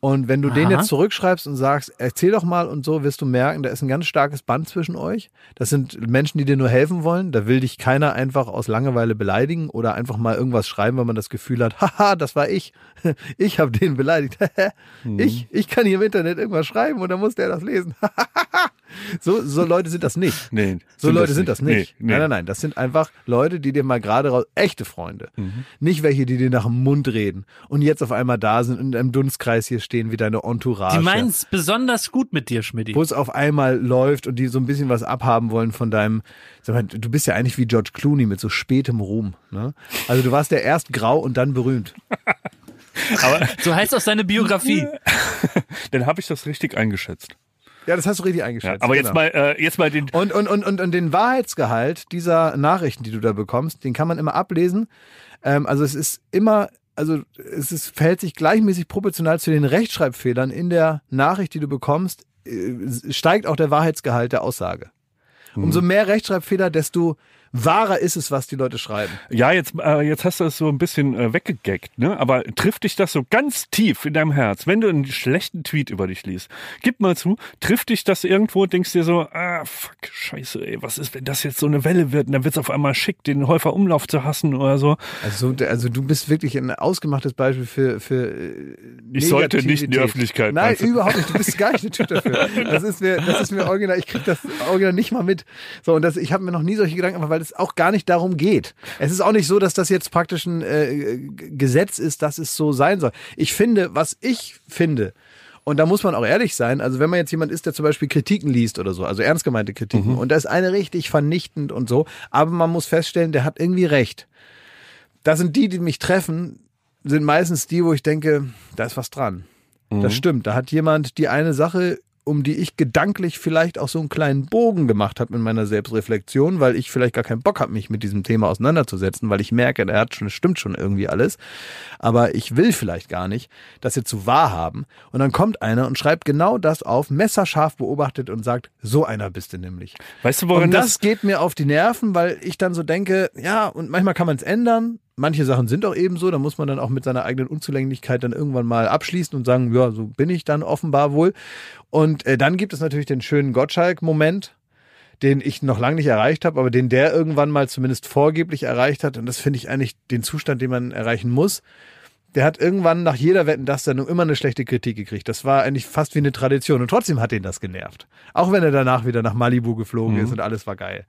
Und wenn du den Aha. jetzt zurückschreibst und sagst, erzähl doch mal und so, wirst du merken, da ist ein ganz starkes Band zwischen euch. Das sind Menschen, die dir nur helfen wollen. Da will dich keiner einfach aus Langeweile beleidigen oder einfach mal irgendwas schreiben, weil man das Gefühl hat, haha, das war ich. Ich habe den beleidigt. Ich, ich kann hier im Internet irgendwas schreiben und dann muss der das lesen. So, so Leute sind das nicht. Nee, So sind Leute das sind das nicht. Nee, nee. Nein, nein, nein. Das sind einfach Leute, die dir mal gerade raus, echte Freunde. Mhm. Nicht welche, die dir nach dem Mund reden und jetzt auf einmal da sind und in einem Dunstkreis hier stehen wie deine Entourage. Die meinen es besonders gut mit dir, Schmidti. wo es auf einmal läuft und die so ein bisschen was abhaben wollen von deinem, sag mal, du bist ja eigentlich wie George Clooney mit so spätem Ruhm. Ne? Also du warst ja erst grau und dann berühmt. So heißt auch seine Biografie. Dann habe ich das richtig eingeschätzt. Ja, das hast du richtig Ja, eingeschätzt. aber genau. jetzt mal, äh, jetzt mal den. Und, und, und, und, und den Wahrheitsgehalt dieser Nachrichten, die du da bekommst, den kann man immer ablesen. Ähm, also es ist immer, also es ist, verhält sich gleichmäßig proportional zu den Rechtschreibfehlern in der Nachricht, die du bekommst, äh, steigt auch der Wahrheitsgehalt der Aussage. Umso mehr Rechtschreibfehler, desto wahrer ist es, was die Leute schreiben. Ja, jetzt, äh, jetzt hast du es so ein bisschen äh, weggegackt, ne? Aber trifft dich das so ganz tief in deinem Herz, wenn du einen schlechten Tweet über dich liest? Gib mal zu, trifft dich das irgendwo, denkst dir so, ah, fuck, scheiße, ey, was ist, wenn das jetzt so eine Welle wird und dann wird's auf einmal schick, den Häufer Umlauf zu hassen oder so. Also, also du bist wirklich ein ausgemachtes Beispiel für, für äh, Ich sollte nicht in die. Öffentlichkeit, Nein, du? überhaupt nicht. Du bist gar nicht der Typ dafür. Das ist mir, das ist mir original. Ich krieg das original nicht mal mit. So und das, ich habe mir noch nie solche Gedanken gemacht, weil es auch gar nicht darum geht. Es ist auch nicht so, dass das jetzt praktisch ein äh, Gesetz ist, dass es so sein soll. Ich finde, was ich finde. Und da muss man auch ehrlich sein. Also wenn man jetzt jemand ist, der zum Beispiel Kritiken liest oder so, also ernst gemeinte Kritiken, Mhm. und da ist eine richtig vernichtend und so, aber man muss feststellen, der hat irgendwie recht das sind die, die mich treffen, sind meistens die, wo ich denke, da ist was dran. Das stimmt. Da hat jemand die eine Sache, um die ich gedanklich vielleicht auch so einen kleinen Bogen gemacht habe in meiner Selbstreflexion, weil ich vielleicht gar keinen Bock habe, mich mit diesem Thema auseinanderzusetzen, weil ich merke, er hat schon, es stimmt schon irgendwie alles. Aber ich will vielleicht gar nicht das jetzt so wahrhaben. Und dann kommt einer und schreibt genau das auf, messerscharf beobachtet und sagt, so einer bist du nämlich. Weißt du, woran Und das, das geht mir auf die Nerven, weil ich dann so denke, ja, und manchmal kann man es ändern. Manche Sachen sind auch eben so, da muss man dann auch mit seiner eigenen Unzulänglichkeit dann irgendwann mal abschließen und sagen, ja, so bin ich dann offenbar wohl. Und äh, dann gibt es natürlich den schönen Gottschalk-Moment, den ich noch lange nicht erreicht habe, aber den der irgendwann mal zumindest vorgeblich erreicht hat. Und das finde ich eigentlich den Zustand, den man erreichen muss. Der hat irgendwann nach jeder Wetten das Sendung immer eine schlechte Kritik gekriegt. Das war eigentlich fast wie eine Tradition und trotzdem hat ihn das genervt. Auch wenn er danach wieder nach Malibu geflogen ist und alles war geil.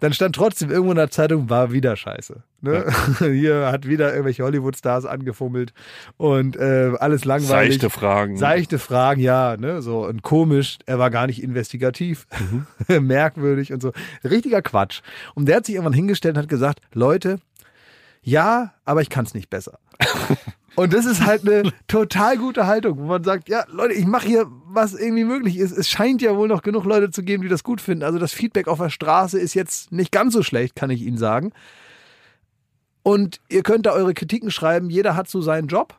Dann stand trotzdem irgendwo in der Zeitung, war wieder scheiße. Ne? Hier hat wieder irgendwelche Hollywood-Stars angefummelt und äh, alles langweilig. Seichte Fragen. Seichte Fragen, ja, ne, so und komisch. Er war gar nicht investigativ, merkwürdig und so. Richtiger Quatsch. Und der hat sich irgendwann hingestellt und hat gesagt, Leute, ja, aber ich kann es nicht besser. Und das ist halt eine total gute Haltung, wo man sagt, ja, Leute, ich mache hier, was irgendwie möglich ist. Es scheint ja wohl noch genug Leute zu geben, die das gut finden. Also das Feedback auf der Straße ist jetzt nicht ganz so schlecht, kann ich Ihnen sagen. Und ihr könnt da eure Kritiken schreiben, jeder hat so seinen Job.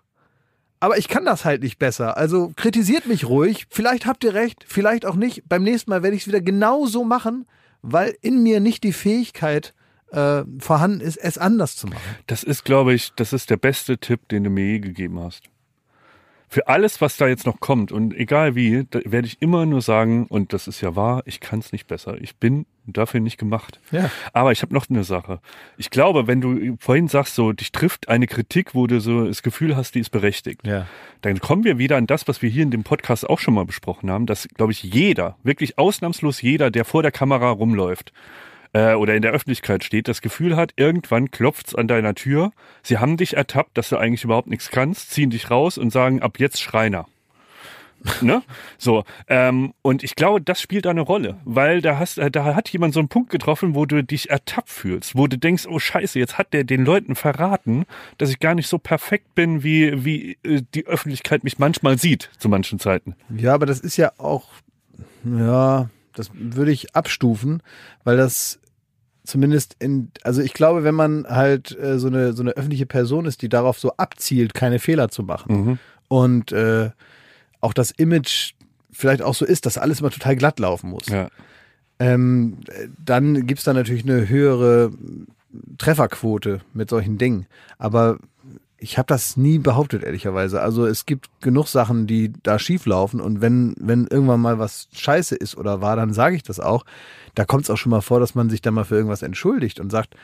Aber ich kann das halt nicht besser. Also kritisiert mich ruhig. Vielleicht habt ihr recht, vielleicht auch nicht. Beim nächsten Mal werde ich es wieder genau so machen, weil in mir nicht die Fähigkeit äh, vorhanden ist, es anders zu machen. Das ist, glaube ich, das ist der beste Tipp, den du mir je gegeben hast. Für alles, was da jetzt noch kommt und egal wie, da werde ich immer nur sagen, und das ist ja wahr, ich kann es nicht besser. Ich bin dafür nicht gemacht. Ja. Aber ich habe noch eine Sache. Ich glaube, wenn du vorhin sagst, so dich trifft eine Kritik, wo du so das Gefühl hast, die ist berechtigt, Ja. dann kommen wir wieder an das, was wir hier in dem Podcast auch schon mal besprochen haben, dass, glaube ich, jeder, wirklich ausnahmslos jeder, der vor der Kamera rumläuft äh, oder in der Öffentlichkeit steht, das Gefühl hat, irgendwann klopft's an deiner Tür, sie haben dich ertappt, dass du eigentlich überhaupt nichts kannst, ziehen dich raus und sagen, ab jetzt Schreiner. ne? So, ähm, und ich glaube, das spielt eine Rolle, weil da hast, äh, da hat jemand so einen Punkt getroffen, wo du dich ertappt fühlst, wo du denkst, oh Scheiße, jetzt hat der den Leuten verraten, dass ich gar nicht so perfekt bin, wie, wie äh, die Öffentlichkeit mich manchmal sieht, zu manchen Zeiten. Ja, aber das ist ja auch, ja, das würde ich abstufen, weil das zumindest in, also ich glaube, wenn man halt äh, so eine so eine öffentliche Person ist, die darauf so abzielt, keine Fehler zu machen und äh, auch das Image vielleicht auch so ist, dass alles immer total glatt laufen muss. Ja. Ähm, dann gibt's da natürlich eine höhere Trefferquote mit solchen Dingen. Aber ich habe das nie behauptet, ehrlicherweise. Also es gibt genug Sachen, die da schief laufen und wenn, wenn irgendwann mal was scheiße ist oder war, dann sage ich das auch. Da kommt es auch schon mal vor, dass man sich dann mal für irgendwas entschuldigt und sagt,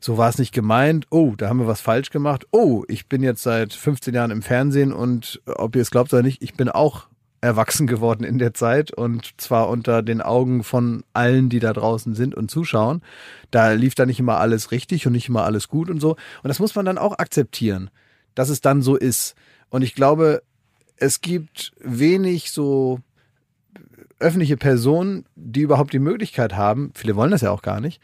so war es nicht gemeint, oh, da haben wir was falsch gemacht, oh, ich bin jetzt seit 15 Jahren im Fernsehen und ob ihr es glaubt oder nicht, ich bin auch erwachsen geworden in der Zeit und zwar unter den Augen von allen, die da draußen sind und zuschauen. Da lief da nicht immer alles richtig und nicht immer alles gut und so. Und das muss man dann auch akzeptieren, dass es dann so ist. Und ich glaube, es gibt wenig so öffentliche Personen, die überhaupt die Möglichkeit haben, viele wollen das ja auch gar nicht,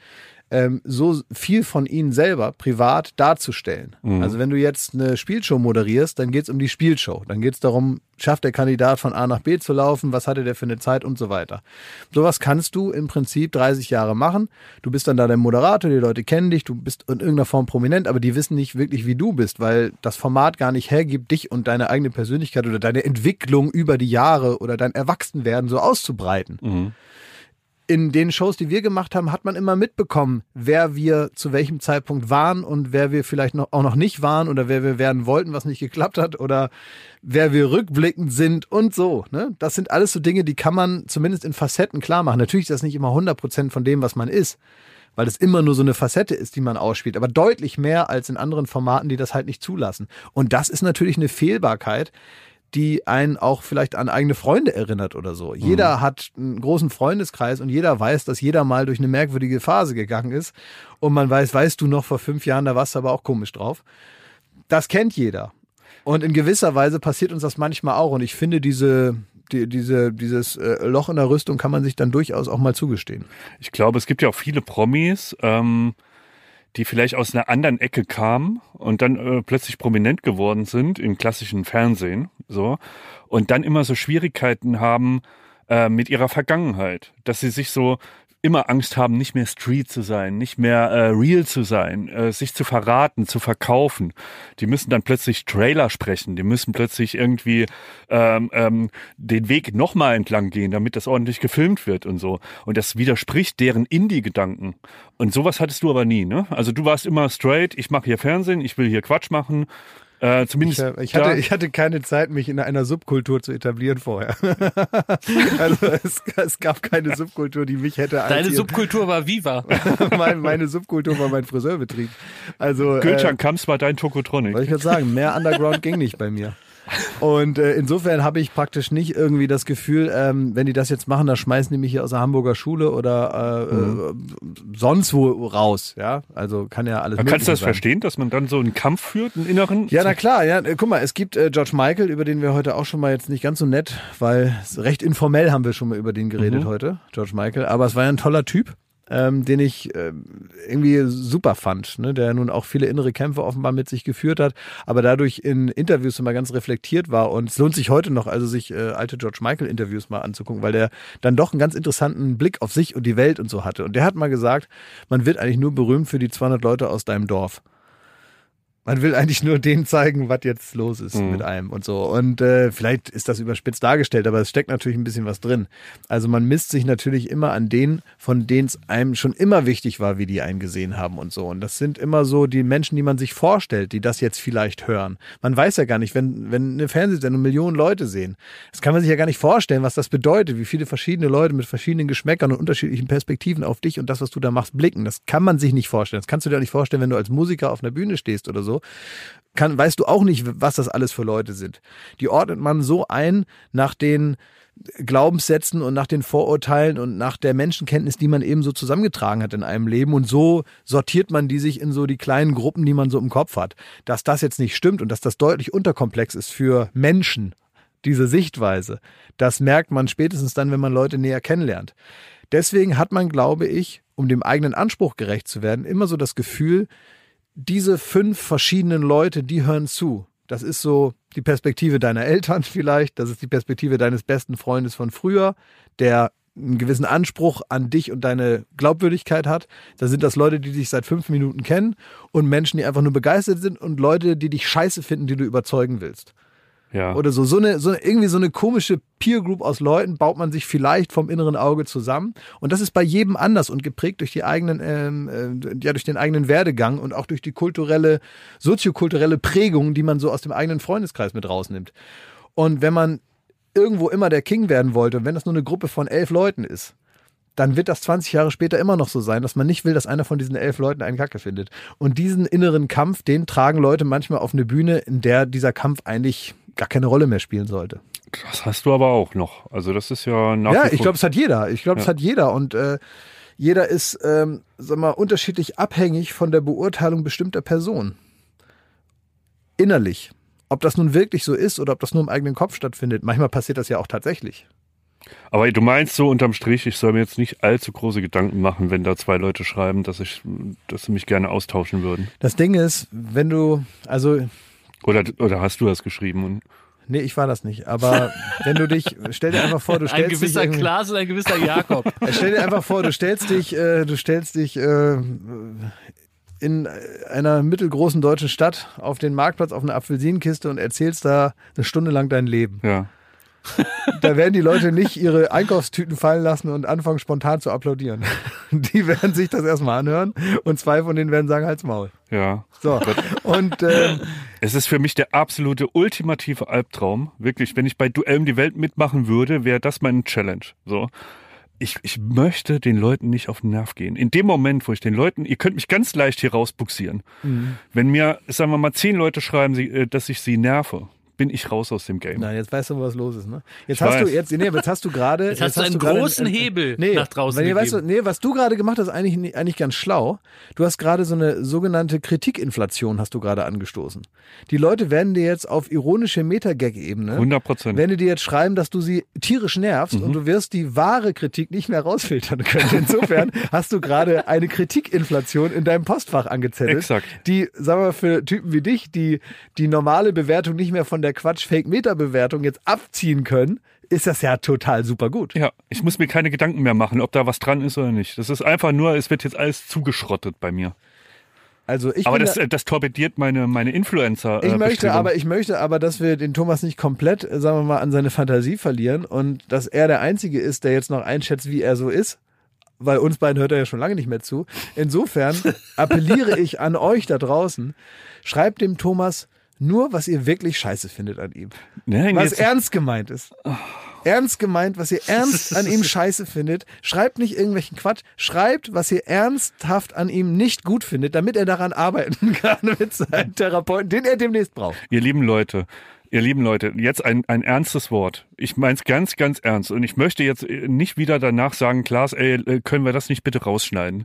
ähm, so viel von ihnen selber privat darzustellen. Also wenn du jetzt eine Spielshow moderierst, dann geht's um die Spielshow. Dann geht's darum, schafft der Kandidat von A nach B zu laufen, was hatte der für eine Zeit und so weiter. Sowas kannst du im Prinzip 30 Jahre machen. Du bist dann da der Moderator, die Leute kennen dich, du bist in irgendeiner Form prominent, aber die wissen nicht wirklich, wie du bist, weil das Format gar nicht hergibt, dich und deine eigene Persönlichkeit oder deine Entwicklung über die Jahre oder dein Erwachsenwerden so auszubreiten in den Shows, die wir gemacht haben, hat man immer mitbekommen, wer wir zu welchem Zeitpunkt waren und wer wir vielleicht noch, auch noch nicht waren oder wer wir werden wollten, was nicht geklappt hat oder wer wir rückblickend sind und so. Ne? Das sind alles so Dinge, die kann man zumindest in Facetten klar machen. Natürlich ist das nicht immer 100 Prozent von dem, was man ist, weil es immer nur so eine Facette ist, die man ausspielt, aber deutlich mehr als in anderen Formaten, die das halt nicht zulassen. Und das ist natürlich eine Fehlbarkeit, die einen auch vielleicht an eigene Freunde erinnert oder so. Jeder hat einen großen Freundeskreis und jeder weiß, dass jeder mal durch eine merkwürdige Phase gegangen ist. Und man weiß, weißt du noch, vor fünf Jahren, da warst du aber auch komisch drauf. Das kennt jeder. Und in gewisser Weise passiert uns das manchmal auch. Und ich finde, diese, die, diese, dieses äh, Loch in der Rüstung kann man sich dann durchaus auch mal zugestehen. Ich glaube, es gibt ja auch viele Promis, ähm, die vielleicht aus einer anderen Ecke kamen und dann äh, plötzlich prominent geworden sind im klassischen Fernsehen, so und dann immer so Schwierigkeiten haben äh, mit ihrer Vergangenheit, dass sie sich so immer Angst haben, nicht mehr Street zu sein, nicht mehr äh, real zu sein, äh, sich zu verraten, zu verkaufen. Die müssen dann plötzlich Trailer sprechen, die müssen plötzlich irgendwie ähm, ähm, den Weg nochmal entlang gehen, damit das ordentlich gefilmt wird und so. Und das widerspricht deren Indie-Gedanken. Und sowas hattest du aber nie, ne? Also du warst immer straight, ich mache hier Fernsehen, ich will hier Quatsch machen. Äh, Ich, zumindest äh, ich, hatte, ich hatte keine Zeit, mich in einer Subkultur zu etablieren vorher. also es, es gab keine Subkultur, die mich hätte Deine Subkultur war Viva. mein, meine Subkultur war mein Friseurbetrieb. Also Gülcan äh, Kamps war dein Tokotronic. wollte ich gerade sagen, mehr Underground ging nicht bei mir. Und äh, insofern habe ich praktisch nicht irgendwie das Gefühl, ähm, wenn die das jetzt machen, da schmeißen die mich hier aus der Hamburger Schule oder äh, äh, sonst wo raus. Ja, also kann ja alles. Kannst du das sein. verstehen, dass man dann so einen Kampf führt, einen inneren? Ja, na klar, ja. äh, Guck mal, es gibt äh, George Michael, über den wir heute auch schon mal jetzt nicht ganz so nett, weil recht informell haben wir schon mal über den geredet heute, George Michael. Aber es war ja ein toller Typ, ähm, den ich ähm, irgendwie super fand, ne? der nun auch viele innere Kämpfe offenbar mit sich geführt hat, aber dadurch in Interviews immer ganz reflektiert war. Und es lohnt sich heute noch, also sich äh, alte George Michael Interviews mal anzugucken, weil der dann doch einen ganz interessanten Blick auf sich und die Welt und so hatte. Und der hat mal gesagt, man wird eigentlich nur berühmt für die 200 Leute aus deinem Dorf. Man will eigentlich nur denen zeigen, was jetzt los ist Mhm. mit einem und so. Und äh, vielleicht ist das überspitzt dargestellt, aber es steckt natürlich ein bisschen was drin. Also man misst sich natürlich immer an denen, von denen es einem schon immer wichtig war, wie die einen gesehen haben und so. Und das sind immer so die Menschen, die man sich vorstellt, die das jetzt vielleicht hören. Man weiß ja gar nicht, wenn, wenn eine Fernsehsendung Millionen Leute sehen, das kann man sich ja gar nicht vorstellen, was das bedeutet, wie viele verschiedene Leute mit verschiedenen Geschmäckern und unterschiedlichen Perspektiven auf dich und das, was du da machst, blicken. Das kann man sich nicht vorstellen. Das kannst du dir auch nicht vorstellen, wenn du als Musiker auf einer Bühne stehst oder kann, weißt du auch nicht, was das alles für Leute sind. Die ordnet man so ein nach den Glaubenssätzen und nach den Vorurteilen und nach der Menschenkenntnis, die man eben so zusammengetragen hat in einem Leben. Und so sortiert man die sich in so die kleinen Gruppen, die man so im Kopf hat. Dass das jetzt nicht stimmt und dass das deutlich unterkomplex ist für Menschen, diese Sichtweise, das merkt man spätestens dann, wenn man Leute näher kennenlernt. Deswegen hat man, glaube ich, um dem eigenen Anspruch gerecht zu werden, immer so das Gefühl, diese fünf verschiedenen Leute, die hören zu. Das ist so die Perspektive deiner Eltern vielleicht, das ist die Perspektive deines besten Freundes von früher, der einen gewissen Anspruch an dich und deine Glaubwürdigkeit hat. Da sind das Leute, die dich seit fünf Minuten kennen und Menschen, die einfach nur begeistert sind und Leute, die dich scheiße finden, die du überzeugen willst. Ja. Oder so, so eine, so eine, irgendwie so eine komische Peer Group aus Leuten baut man sich vielleicht vom inneren Auge zusammen. Und das ist bei jedem anders und geprägt durch die eigenen, ähm, äh, ja, durch den eigenen Werdegang und auch durch die kulturelle, soziokulturelle Prägung, die man so aus dem eigenen Freundeskreis mit rausnimmt. Und wenn man irgendwo immer der King werden wollte und wenn das nur eine Gruppe von elf Leuten ist, dann wird das 20 Jahre später immer noch so sein, dass man nicht will, dass einer von diesen elf Leuten einen Kacke findet. Und diesen inneren Kampf, den tragen Leute manchmal auf eine Bühne, in der dieser Kampf eigentlich gar keine Rolle mehr spielen sollte. Das hast du aber auch noch. Also das ist ja nach ja, ich glaube, es hat jeder. Ich glaube, es Ja. hat jeder. Und äh, jeder ist, ähm, sag mal, unterschiedlich abhängig von der Beurteilung bestimmter Personen. Innerlich. Ob das nun wirklich so ist oder ob das nur im eigenen Kopf stattfindet. Manchmal passiert das ja auch tatsächlich. Aber du meinst so unterm Strich, ich soll mir jetzt nicht allzu große Gedanken machen, wenn da zwei Leute schreiben, dass ich, dass sie mich gerne austauschen würden. Das Ding ist, wenn du, also Oder, oder hast du das geschrieben? Und Nee, ich war das nicht. Aber wenn du dich, stell dir einfach vor, du Ein stellst dich gewisser irgendwie- Klaas und ein gewisser Jakob. Stell dir einfach vor, du stellst dich, äh, du stellst dich äh, in einer mittelgroßen deutschen Stadt auf den Marktplatz auf eine Apfelsinenkiste und erzählst da eine Stunde lang dein Leben. ja. Da werden die Leute nicht ihre Einkaufstüten fallen lassen und anfangen spontan zu applaudieren. Die werden sich das erstmal anhören und zwei von denen werden sagen, halt's Maul. Ja. So. Und ähm, Es ist für mich der absolute ultimative Albtraum. Wirklich, wenn ich bei Duell um die Welt mitmachen würde, wäre das meine Challenge. So. Ich, ich möchte den Leuten nicht auf den Nerv gehen. In dem Moment, wo ich den Leuten, ihr könnt mich ganz leicht hier rausbuxieren. Wenn mir, sagen wir mal, zehn Leute schreiben, äh, dass ich sie nerve, bin ich raus aus dem Game. na, jetzt weißt du, was los ist, ne? Jetzt Ich hast du jetzt, nee, jetzt hast du gerade, Jetzt hast du einen du großen Hebel nee, nach draußen weil, nee, weißt du, nee, was du gerade gemacht hast, eigentlich eigentlich ganz schlau. Du hast gerade so eine sogenannte Kritikinflation hast du gerade angestoßen. Die Leute werden dir jetzt auf ironische Metagag-Ebene 100 Prozent. Wenn die dir jetzt schreiben, dass du sie tierisch nervst Mhm. und du wirst die wahre Kritik nicht mehr rausfiltern können. Insofern hast du gerade eine Kritikinflation in deinem Postfach angezettelt, Exakt. die, sagen wir, für Typen wie dich, die die normale Bewertung nicht mehr von der Quatsch-Fake-Meta-Bewertung jetzt abziehen können, ist das ja total super gut. Ja, ich muss mir keine Gedanken mehr machen, ob da was dran ist oder nicht. Das ist einfach nur, es wird jetzt alles zugeschrottet bei mir. Also ich Aber das, da, das torpediert meine, meine Influencer. ich äh, möchte Bestrebung. aber, ich möchte aber, dass wir den Thomas nicht komplett, äh, sagen wir mal, an seine Fantasie verlieren und dass er der Einzige ist, der jetzt noch einschätzt, wie er so ist. Weil uns beiden hört er ja schon lange nicht mehr zu. Insofern appelliere ich an euch da draußen, schreibt dem Thomas nur, was ihr wirklich scheiße findet an ihm. Nein, Was ernst gemeint ist. Ernst gemeint, was ihr ernst an ihm scheiße findet. Schreibt nicht irgendwelchen Quatsch. Schreibt, was ihr ernsthaft an ihm nicht gut findet, damit er daran arbeiten kann mit seinem Therapeuten, den er demnächst braucht. ihr lieben Leute, ihr lieben Leute, jetzt ein, ein ernstes Wort. Ich mein's ganz, ganz ernst. Und ich möchte jetzt äh, nicht wieder danach sagen, Klaas, ey, äh, können wir das nicht bitte rausschneiden?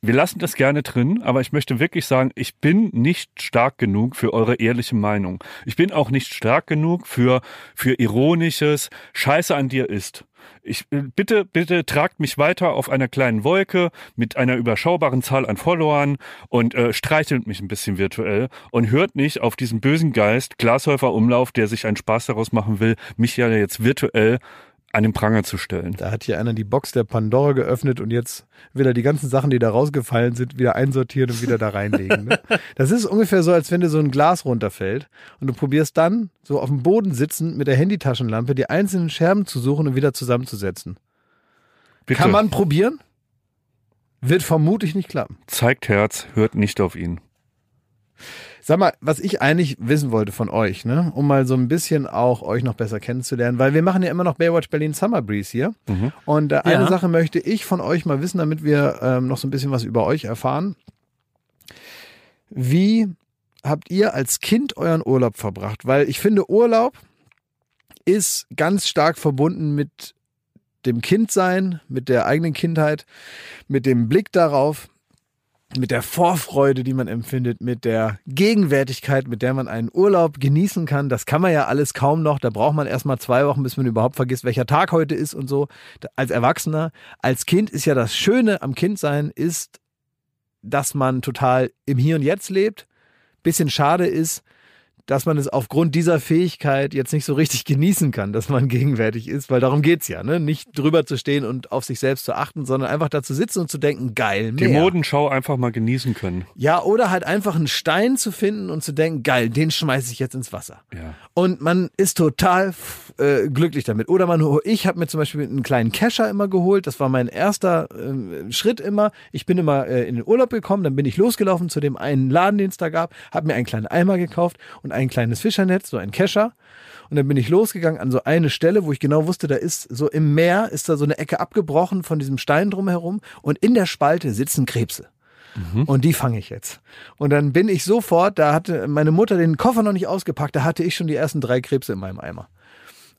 Wir lassen das gerne drin, aber ich möchte wirklich sagen, ich bin nicht stark genug für eure ehrliche Meinung. Ich bin auch nicht stark genug für, für ironisches Scheiße an dir ist. Ich, äh, bitte, bitte tragt mich weiter auf einer kleinen Wolke mit einer überschaubaren Zahl an Followern und äh, streichelt mich ein bisschen virtuell und hört nicht auf diesen bösen Geist Glashäufer Umlauf, der sich einen Spaß daraus machen will, mich ja jetzt virtuell an den Pranger zu stellen. Da hat hier einer die Box der Pandora geöffnet und jetzt will er die ganzen Sachen, die da rausgefallen sind, wieder einsortieren und wieder da reinlegen. Ne? Das ist ungefähr so, als wenn dir so ein Glas runterfällt und du probierst dann so auf dem Boden sitzend mit der Handytaschenlampe die einzelnen Scherben zu suchen und wieder zusammenzusetzen. Bitte, Kann man probieren? Wird vermutlich nicht klappen. zeigt Herz, hört nicht auf ihn. Sag mal, was ich eigentlich wissen wollte von euch, ne, um mal so ein bisschen auch euch noch besser kennenzulernen, weil wir machen ja immer noch Baywatch Berlin Summer Breeze hier. Und äh, eine Ja. Sache möchte ich von euch mal wissen, damit wir ähm, noch so ein bisschen was über euch erfahren. Wie habt ihr als Kind euren Urlaub verbracht? Weil ich finde, Urlaub ist ganz stark verbunden mit dem Kindsein, mit der eigenen Kindheit, mit dem Blick darauf, mit der Vorfreude, die man empfindet, mit der Gegenwärtigkeit, mit der man einen Urlaub genießen kann. Das kann man ja alles kaum noch. Da braucht man erstmal zwei Wochen, bis man überhaupt vergisst, welcher Tag heute ist und so. Als Erwachsener, als Kind ist ja das Schöne am Kindsein ist, dass man total im Hier und Jetzt lebt. Bisschen schade ist, dass man es aufgrund dieser Fähigkeit jetzt nicht so richtig genießen kann, dass man gegenwärtig ist, weil darum geht's ja, ne? Nicht drüber zu stehen und auf sich selbst zu achten, sondern einfach da zu sitzen und zu denken, geil, Die mehr. Modenschau einfach mal genießen können. Ja, oder halt einfach einen Stein zu finden und zu denken, geil, den schmeiße ich jetzt ins Wasser. Ja. Und man ist total äh, glücklich damit. Oder man, ich habe mir zum Beispiel einen kleinen Kescher immer geholt. Das war mein erster äh, Schritt immer. Ich bin immer äh, in den Urlaub gekommen, dann bin ich losgelaufen zu dem einen Laden, den es da gab, habe mir einen kleinen Eimer gekauft und ein kleines Fischernetz, so ein Kescher. Und dann bin ich losgegangen an so eine Stelle, wo ich genau wusste, da ist so im Meer, ist da so eine Ecke abgebrochen von diesem Stein drumherum und in der Spalte sitzen Krebse. Und die fange ich jetzt. Und dann bin ich sofort, da hatte meine Mutter den Koffer noch nicht ausgepackt, da hatte ich schon die ersten drei Krebse in meinem Eimer.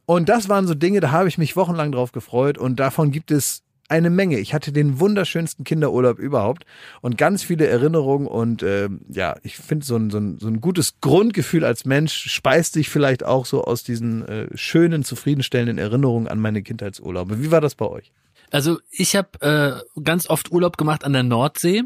Und das waren so Dinge, da habe ich mich wochenlang drauf gefreut und davon gibt es eine Menge. Ich hatte den wunderschönsten Kinderurlaub überhaupt und ganz viele Erinnerungen und ähm, ja, ich finde so ein, so, ein, so ein gutes Grundgefühl als Mensch speist sich vielleicht auch so aus diesen äh, schönen, zufriedenstellenden Erinnerungen an meine Kindheitsurlaube. Wie war das bei euch? Also ich habe äh, ganz oft Urlaub gemacht an der Nordsee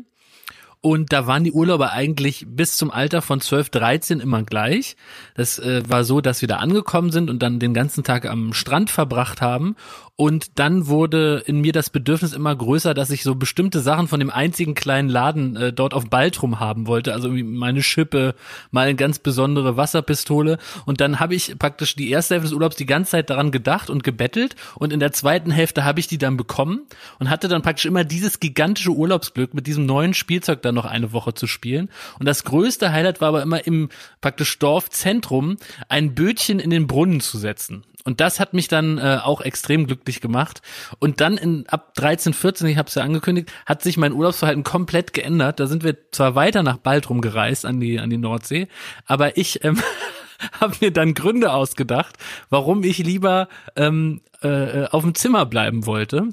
und da waren die Urlauber eigentlich bis zum Alter von 12, 13 immer gleich. Das äh, war so, dass wir da angekommen sind und dann den ganzen Tag am Strand verbracht haben. Und dann wurde in mir das Bedürfnis immer größer, dass ich so bestimmte Sachen von dem einzigen kleinen Laden äh, dort auf Baltrum haben wollte. Also meine Schippe, mal eine ganz besondere Wasserpistole. Und dann habe ich praktisch die erste Hälfte des Urlaubs die ganze Zeit daran gedacht und gebettelt. Und in der zweiten Hälfte habe ich die dann bekommen und hatte dann praktisch immer dieses gigantische Urlaubsglück, mit diesem neuen Spielzeug dann noch eine Woche zu spielen. Und das größte Highlight war aber immer im praktisch Dorfzentrum ein Bötchen in den Brunnen zu setzen. Und das hat mich dann äh, auch extrem glücklich gemacht. Und dann in ab 13, 14, ich habe es ja angekündigt, hat sich mein Urlaubsverhalten komplett geändert. Da sind wir zwar weiter nach Baltrum gereist an die an die Nordsee, aber ich ähm, habe mir dann Gründe ausgedacht, warum ich lieber ähm, äh, auf dem Zimmer bleiben wollte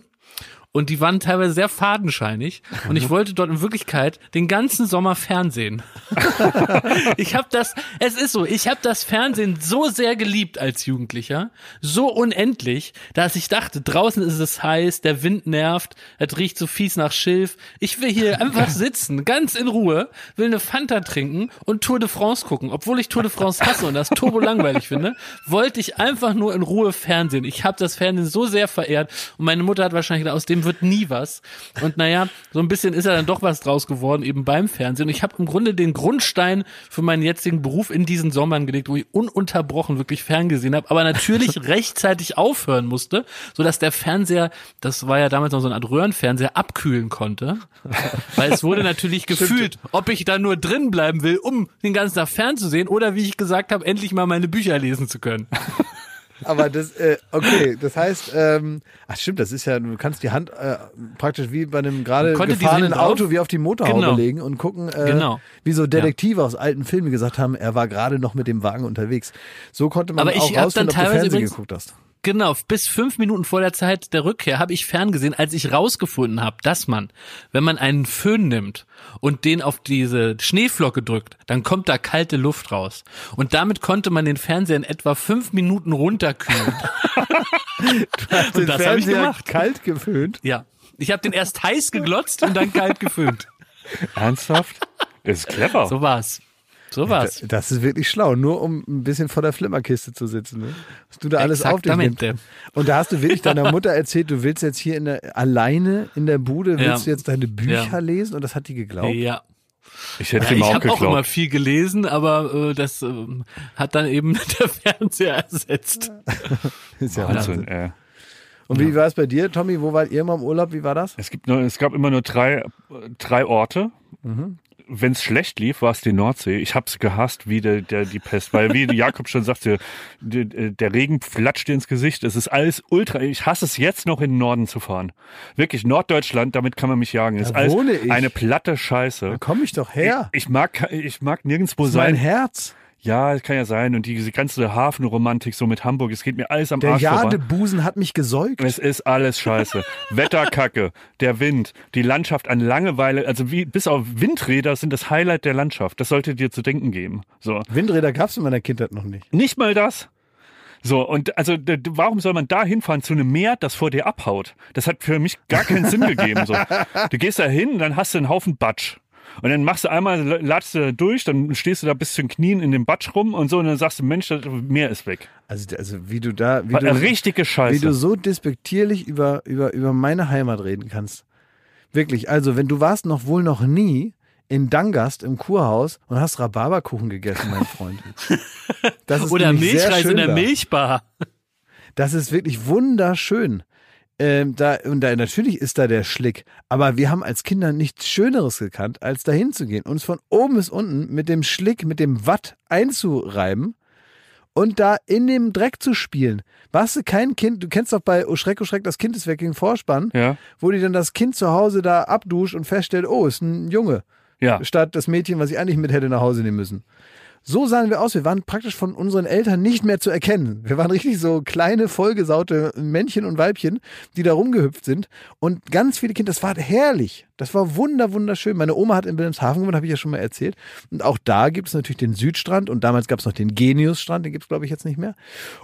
und die waren teilweise sehr fadenscheinig und ich wollte dort in Wirklichkeit den ganzen Sommer Fernsehen. ich habe das, es ist so, ich habe das Fernsehen so sehr geliebt als Jugendlicher, so unendlich, dass ich dachte, draußen ist es heiß, der Wind nervt, es riecht so fies nach Schilf. Ich will hier einfach sitzen, ganz in Ruhe, will eine Fanta trinken und Tour de France gucken, obwohl ich Tour de France hasse und das turbo langweilig finde, wollte ich einfach nur in Ruhe Fernsehen. Ich habe das Fernsehen so sehr verehrt und meine Mutter hat wahrscheinlich aus dem wird nie was. Und naja, so ein bisschen ist ja dann doch was draus geworden, eben beim Fernsehen. Und ich habe im Grunde den Grundstein für meinen jetzigen Beruf in diesen Sommern gelegt, wo ich ununterbrochen wirklich ferngesehen habe, aber natürlich rechtzeitig aufhören musste, sodass der Fernseher, das war ja damals noch so eine Art Röhrenfernseher, abkühlen konnte. Weil es wurde natürlich gefühlt, ob ich da nur drin bleiben will, um den ganzen Tag fernzusehen oder wie ich gesagt habe, endlich mal meine Bücher lesen zu können. Aber das, äh, okay, das heißt, ähm, ach stimmt, das ist ja, du kannst die Hand äh, praktisch wie bei einem gerade gefahrenen Auto wie auf die Motorhaube Genau. legen und gucken, äh, Genau. wie so Detektive aus alten Filmen gesagt haben, er war gerade noch mit dem Wagen unterwegs. So konnte man Aber auch rausfinden, dann ob du Fernsehen übrigens- geguckt hast. Genau, bis fünf Minuten vor der Zeit der Rückkehr habe ich ferngesehen, als ich rausgefunden habe, dass man, wenn man einen Föhn nimmt und den auf diese Schneeflocke drückt, dann kommt da kalte Luft raus. Und damit konnte man den Fernseher in etwa fünf Minuten runterkühlen. Den das hab ich Fernseher gemacht. kalt geföhnt. ja. Ich habe den erst heiß geglotzt und dann kalt geföhnt. Ernsthaft? Ist clever. So war's. So war's. Das ist wirklich schlau, nur um ein bisschen vor der Flimmerkiste zu sitzen. Ne? Was du da alles auf dich nimmst. Und da hast du wirklich deiner Mutter erzählt, du willst jetzt hier in der, alleine in der Bude, willst Ja. du jetzt deine Bücher Ja. lesen? Und das hat die geglaubt. Ja. Ich hätte Ja, ihm ich auch habe auch immer geglaubt. viel gelesen, aber äh, das äh, hat dann eben der Fernseher ersetzt. Ist ja Wahnsinn, Wahnsinn. ey. Und wie war es bei dir, Tommy? Wo wart ihr mal im Urlaub? Wie war das? Es, gibt nur, es gab immer nur drei, drei Orte. Wenn es schlecht lief, war es die Nordsee. Ich hab's gehasst wie der, der, die Pest, weil wie Jakob schon sagte, der, der Regen flatscht dir ins Gesicht. Es ist alles ultra. Ich hasse es jetzt noch in den Norden zu fahren. Wirklich Norddeutschland, damit kann man mich jagen. Es ist Da alles ich. eine platte Scheiße. Da komm ich doch her. Ich, ich mag, ich mag nirgendwo Das ist mein sein. Herz. Ja, kann ja sein. Und diese ganze Hafenromantik so mit Hamburg, es geht mir alles am Der Arsch. Jadebusen hat mich gesäugt. Es ist alles scheiße. Wetterkacke, der Wind, die Landschaft an Langeweile, also wie, bis auf Windräder sind das Highlight der Landschaft. Das sollte dir zu denken geben. So. Windräder gab's in meiner Kindheit noch nicht. Nicht mal das. So, und also warum soll man da hinfahren zu einem Meer, das vor dir abhaut? Das hat für mich gar keinen Sinn gegeben. So. Du gehst da hin, dann hast du einen Haufen Batsch. Und dann machst du einmal, ladst du da durch, dann stehst du da bis zu den Knien in dem Batsch rum und so, und dann sagst du, Mensch, das Meer ist weg. Also, also wie du da, wie du, richtige wie Scheiße. du so despektierlich über, über, über meine Heimat reden kannst. Wirklich, also wenn du warst noch wohl noch nie in Dangast im Kurhaus und hast Rhabarberkuchen gegessen, mein Freund. Das ist Oder Milchreis schön in der da. Milchbar. Das ist wirklich wunderschön. Ähm, da, und da, natürlich ist da der Schlick. Aber wir haben als Kinder nichts Schöneres gekannt, als dahin zu gehen, uns von oben bis unten mit dem Schlick, mit dem Watt einzureiben und da in dem Dreck zu spielen. Warst du kein Kind, du kennst doch bei Oh Schreck, oh Schreck, das Kind ist weg gegen Vorspann, ja, wo die dann das Kind zu Hause da abduscht und feststellt, oh, ist ein Junge, ja. statt das Mädchen, was ich eigentlich mit hätte nach Hause nehmen müssen. So sahen wir aus. Wir waren praktisch von unseren Eltern nicht mehr zu erkennen. Wir waren richtig so kleine, vollgesaute Männchen und Weibchen, die da rumgehüpft sind. Und ganz viele Kinder, das war herrlich. Das war wunder, wunderschön. Meine Oma hat in Wilhelmshaven gewohnt, habe ich ja schon mal erzählt. Und auch da gibt es natürlich den Südstrand und damals gab es noch den Geniusstrand, den gibt es, glaube ich, jetzt nicht mehr.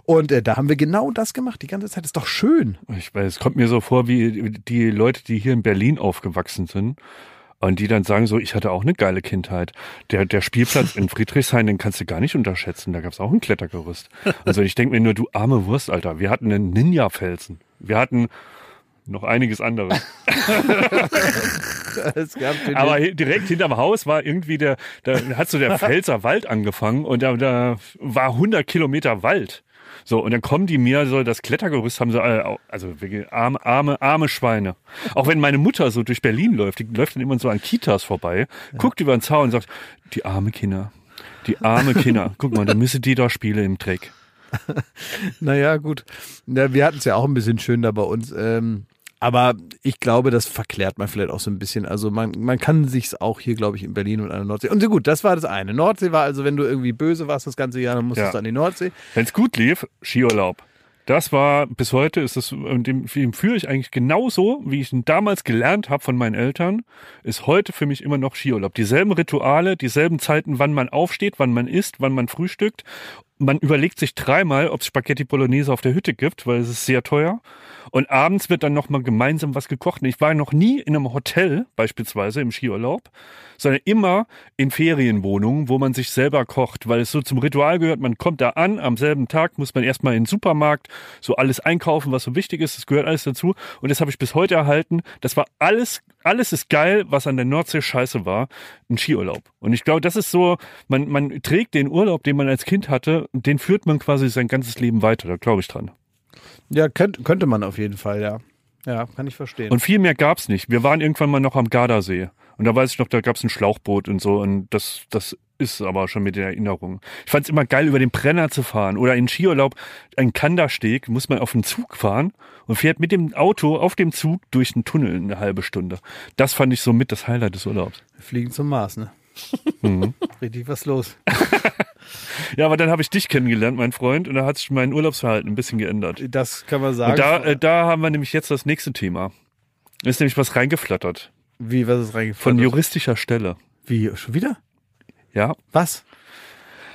Und äh, da haben wir genau das gemacht, die ganze Zeit. Ist doch schön. Ich weiß, es kommt mir so vor, wie die Leute, die hier in Berlin aufgewachsen sind. Und die dann sagen so, ich hatte auch eine geile Kindheit. Der, der Spielplatz in Friedrichshain, den kannst du gar nicht unterschätzen. Da gab's auch ein Klettergerüst. Also ich denke mir nur, du arme Wurst, Alter. Wir hatten einen Ninja-Felsen. Wir hatten noch einiges anderes. Es gab Aber direkt hinterm Haus war irgendwie der, da hat so der Pfälzer Wald angefangen und da, da war 100 Kilometer Wald. So, und dann kommen die mir so, das Klettergerüst haben sie, alle au- also arme, arme, arme Schweine. Auch wenn meine Mutter so durch Berlin läuft, die läuft dann immer so an Kitas vorbei, guckt über den Zaun und sagt, die arme Kinder, die arme Kinder. Guck mal, da müsse die da spielen im Dreck. Naja, gut. Ja, wir hatten es ja auch ein bisschen schön da bei uns. Ähm, aber ich glaube, das verklärt man vielleicht auch so ein bisschen. Also man, man kann sich's auch hier, glaube ich, in Berlin und an der Nordsee. Und so gut, das war das eine. Nordsee war also, wenn du irgendwie böse warst das ganze Jahr, dann musstest Ja. du an die Nordsee. Wenn's gut lief, Skiurlaub. Das war, bis heute ist es, und dem, dem führe ich eigentlich genauso, wie ich ihn damals gelernt habe von meinen Eltern, ist heute für mich immer noch Skiurlaub. Dieselben Rituale, dieselben Zeiten, wann man aufsteht, wann man isst, wann man frühstückt. Man überlegt sich dreimal, ob es Spaghetti Bolognese auf der Hütte gibt, weil es ist sehr teuer. Und abends wird dann nochmal gemeinsam was gekocht. Ich war noch nie in einem Hotel, beispielsweise im Skiurlaub, sondern immer in Ferienwohnungen, wo man sich selber kocht, weil es so zum Ritual gehört. Man kommt da an, am selben Tag muss man erstmal in den Supermarkt so alles einkaufen, was so wichtig ist. Das gehört alles dazu. Und das habe ich bis heute erhalten. Das war alles, alles ist geil, was an der Nordsee scheiße war. Ein Skiurlaub. Und ich glaube, das ist so, man, man trägt den Urlaub, den man als Kind hatte, den führt man quasi sein ganzes Leben weiter. Da glaube ich dran. Ja, könnte, könnte man auf jeden Fall, ja. Ja, kann ich verstehen. Und viel mehr gab's nicht. Wir waren irgendwann mal noch am Gardasee. Und da weiß ich noch, da gab's ein Schlauchboot und so. Und das, das ist aber schon mit der Erinnerung. Ich fand's immer geil, über den Brenner zu fahren. Oder in Skiurlaub, ein Kandersteg, muss man auf den Zug fahren und fährt mit dem Auto auf dem Zug durch den Tunnel eine halbe Stunde. Das fand ich so mit das Highlight des Urlaubs. Wir fliegen zum Mars, ne? Mhm. Richtig was los. Ja, aber dann habe ich dich kennengelernt, mein Freund, und da hat sich mein Urlaubsverhalten ein bisschen geändert. Das kann man sagen. Und da, äh, da haben wir nämlich jetzt das nächste Thema. Ist nämlich was reingeflattert. Wie, was ist Von reingefallen? juristischer Stelle. Wie, schon wieder? Ja, Was?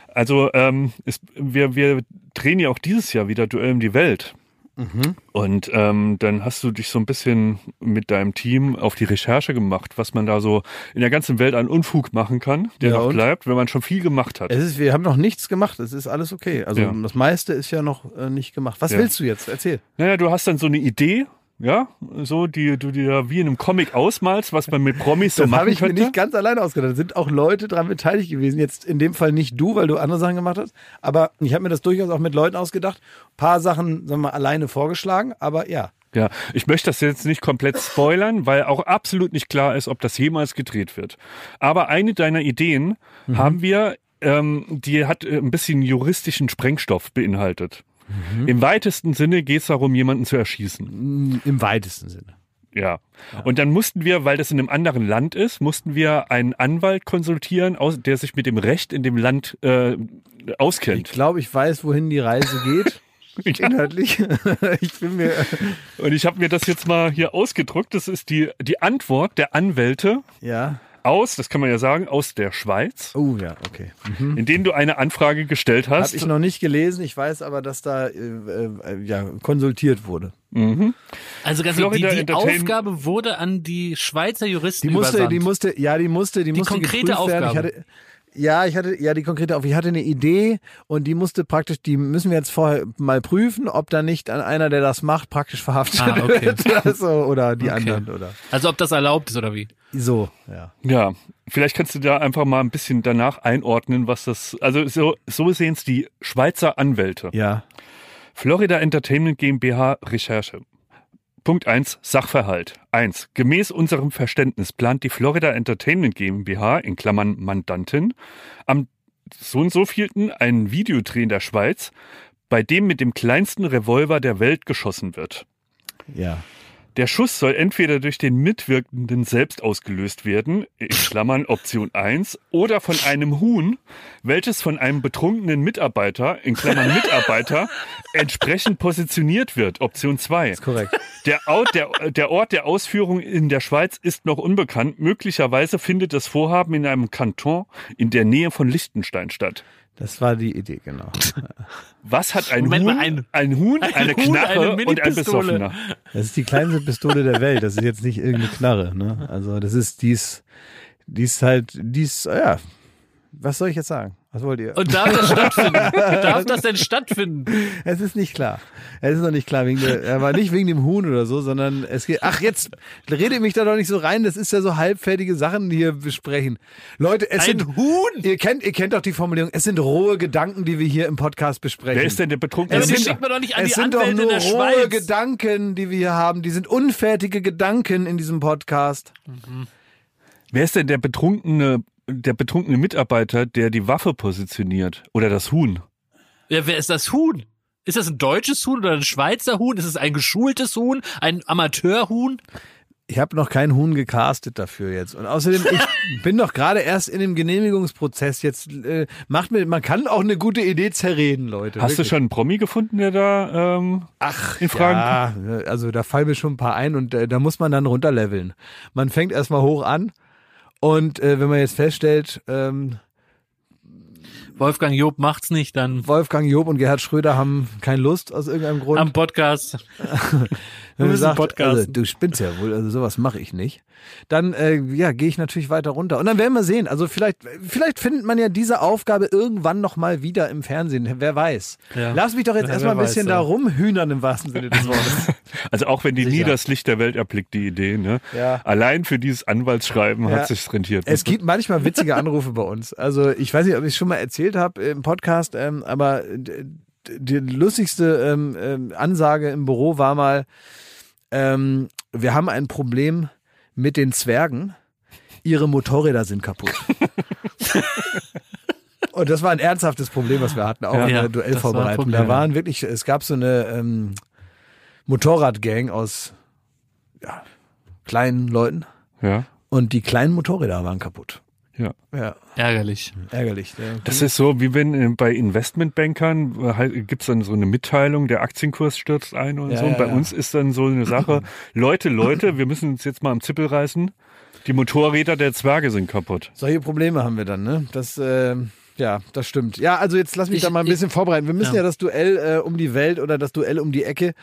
Also ähm, ist, wir, wir drehen ja auch dieses Jahr wieder Duell um die Welt. Mhm. Und ähm, dann hast du dich so ein bisschen mit deinem Team auf die Recherche gemacht, was man da so in der ganzen Welt an Unfug machen kann, der Ja, noch bleibt, wenn man schon viel gemacht hat. Es ist, wir haben noch nichts gemacht. Es ist alles okay. Also Ja. das meiste ist ja noch äh, nicht gemacht. Was Ja. willst du jetzt? Erzähl. Naja, du hast dann so eine Idee, ja, so die du dir wie in einem Comic ausmalst, was man mit Promis so Das habe machen ich mir könnte. nicht ganz alleine ausgedacht. Da sind auch Leute dran beteiligt gewesen. Jetzt in dem Fall nicht du, weil du andere Sachen gemacht hast. Aber ich habe mir das durchaus auch mit Leuten ausgedacht. Ein paar Sachen, sagen wir mal, alleine vorgeschlagen. Aber ja. Ja, ich möchte das jetzt nicht komplett spoilern, weil auch absolut nicht klar ist, ob das jemals gedreht wird. Aber eine deiner Ideen Mhm. haben wir, ähm, die hat äh, ein bisschen juristischen Sprengstoff beinhaltet. Mhm. Im weitesten Sinne geht es darum, jemanden zu erschießen. Im weitesten Sinne. Ja. Und dann mussten wir, weil das in einem anderen Land ist, mussten wir einen Anwalt konsultieren, der sich mit dem Recht in dem Land äh, Ich auskennt. glaube, ich weiß, wohin die Reise geht. Inhaltlich. ich bin mir. Und ich habe mir das jetzt mal hier ausgedruckt. Das ist die, die Antwort der Anwälte Ja. Aus, das kann man ja sagen, aus der Schweiz, Oh ja, okay. in denen du eine Anfrage gestellt Habe hast. ich noch nicht gelesen. Ich weiß aber, dass da äh, äh, ja, konsultiert wurde. Also ganz Florida die, die Aufgabe wurde an die Schweizer Juristen Die musste, übersandt. die musste, ja, die musste, die, musste konkrete geprüft werden. Ich Aufgabe. hatte, ja, ich hatte, ja, die konkrete Aufgabe. Ich hatte eine Idee und die musste praktisch, die müssen wir jetzt vorher mal prüfen, ob da nicht an einer, der das macht, praktisch verhaftet Ah, okay. wird. Also, oder die Okay. anderen, oder also ob das erlaubt ist oder wie? so, ja. Ja, vielleicht kannst du da einfach mal ein bisschen danach einordnen, was das, also so, so sehen es die Schweizer Anwälte. Ja. Florida Entertainment GmbH Recherche. Punkt 1 Sachverhalt. 1. Gemäß unserem Verständnis plant die Florida Entertainment GmbH in Klammern Mandantin am so und so vielten einen Videodreh in der Schweiz, bei dem mit dem kleinsten Revolver der Welt geschossen wird. Ja. Der Schuss soll entweder durch den Mitwirkenden selbst ausgelöst werden, in Klammern Option 1, oder von einem Huhn, welches von einem betrunkenen Mitarbeiter, in Klammern Mitarbeiter, entsprechend positioniert wird, Option 2. Ist korrekt. Der Ort, der, der Ort der Ausführung in der Schweiz ist noch unbekannt. Möglicherweise findet das Vorhaben in einem Kanton in der Nähe von Liechtenstein statt. Das war die Idee, genau. Was hat ein Moment Huhn, mal, ein- ein Huhn, ein eine Huhn, Knarre eine und ein. Besoffener? Das ist die kleinste Pistole der Welt. Das ist jetzt nicht irgendeine Knarre. Ne? Also das ist dies, dies halt, dies, ja. Was soll ich jetzt sagen? Was wollt ihr? Und darf das stattfinden? darf das denn stattfinden? Es ist nicht klar. Es ist noch nicht klar, wegen der, aber nicht wegen dem Huhn oder so, sondern es geht. Ach, jetzt redet mich da doch nicht so rein. Das ist ja so halbfertige Sachen, die wir besprechen. Leute, es Ein sind Huhn? Ihr kennt, ihr kennt doch die Formulierung. Es sind rohe Gedanken, die wir hier im Podcast besprechen. Wer ist denn der betrunkene Aber die sind- doch nicht an es die sind doch Anwälte nur rohe Schweiz. Gedanken, die wir hier haben. Die sind unfertige Gedanken in diesem Podcast. Wer ist denn der betrunkene, der betrunkene Mitarbeiter, der die Waffe positioniert? Oder das Huhn? Ja, wer ist das Huhn? Ist das ein deutsches Huhn oder ein Schweizer Huhn? Ist es ein geschultes Huhn? Ein Amateurhuhn? Ich habe noch keinen Huhn gecastet dafür jetzt. Und außerdem, ich bin doch gerade erst in dem Genehmigungsprozess. Jetzt äh, macht mir, man kann auch eine gute Idee zerreden, Leute. Hast Wirklich. du schon einen Promi gefunden, der da ähm, Ach, in Fragen ja, also da fallen mir schon ein paar ein und äh, da muss man dann runterleveln. Man fängt erstmal hoch an und äh, wenn man jetzt feststellt, ähm, Wolfgang Job macht's nicht, dann Wolfgang Job und Gerhard Schröder haben keine Lust aus irgendeinem Grund. am Podcast. Wenn man müssen sagt, also, du spinnst ja wohl, also sowas mache ich nicht. Dann äh, ja, gehe ich natürlich weiter runter. Und dann werden wir sehen. Also vielleicht, vielleicht findet man ja diese Aufgabe irgendwann noch mal wieder im Fernsehen. Wer weiß. Ja. Lass mich doch jetzt Ja, erstmal ein bisschen weiß, da rumhühnern im wahrsten Sinne des Wortes. Also auch wenn die nie Sicher. das Licht der Welt erblickt, die Idee, ne? Ja. Allein für dieses Anwaltsschreiben hat sich's rentiert. Es gibt manchmal witzige Anrufe bei uns. Also ich weiß nicht, ob ich es schon mal erzählt habe im Podcast, ähm, aber die lustigste ähm, ähm, Ansage im Büro war mal, ähm, wir haben ein Problem mit den Zwergen. Ihre Motorräder sind kaputt. Und das war ein ernsthaftes Problem, was wir hatten, auch Ja, in der war ein Duellvorbereitung. Problem, Da waren wirklich, es gab so eine ähm, Motorradgang aus ja, kleinen Leuten ja, und die kleinen Motorräder waren kaputt. Ja. Ja, Ärgerlich. ärgerlich. Ja. Das ist so, wie wenn äh, bei Investmentbankern äh, halt, gibt's dann so eine Mitteilung, der Aktienkurs stürzt ein und Ja, so. Und ja, bei ja. uns ist dann so eine Sache, Leute, Leute, wir müssen uns jetzt mal am Zippel reißen. Die Motorräder der Zwerge sind kaputt. Solche Probleme haben wir dann, ne? Das, äh, ja, das stimmt. Ja, also jetzt lass mich Ich- da mal ein ich- bisschen vorbereiten. Wir müssen ja, ja. das Duell äh, um die Welt oder das Duell um die Ecke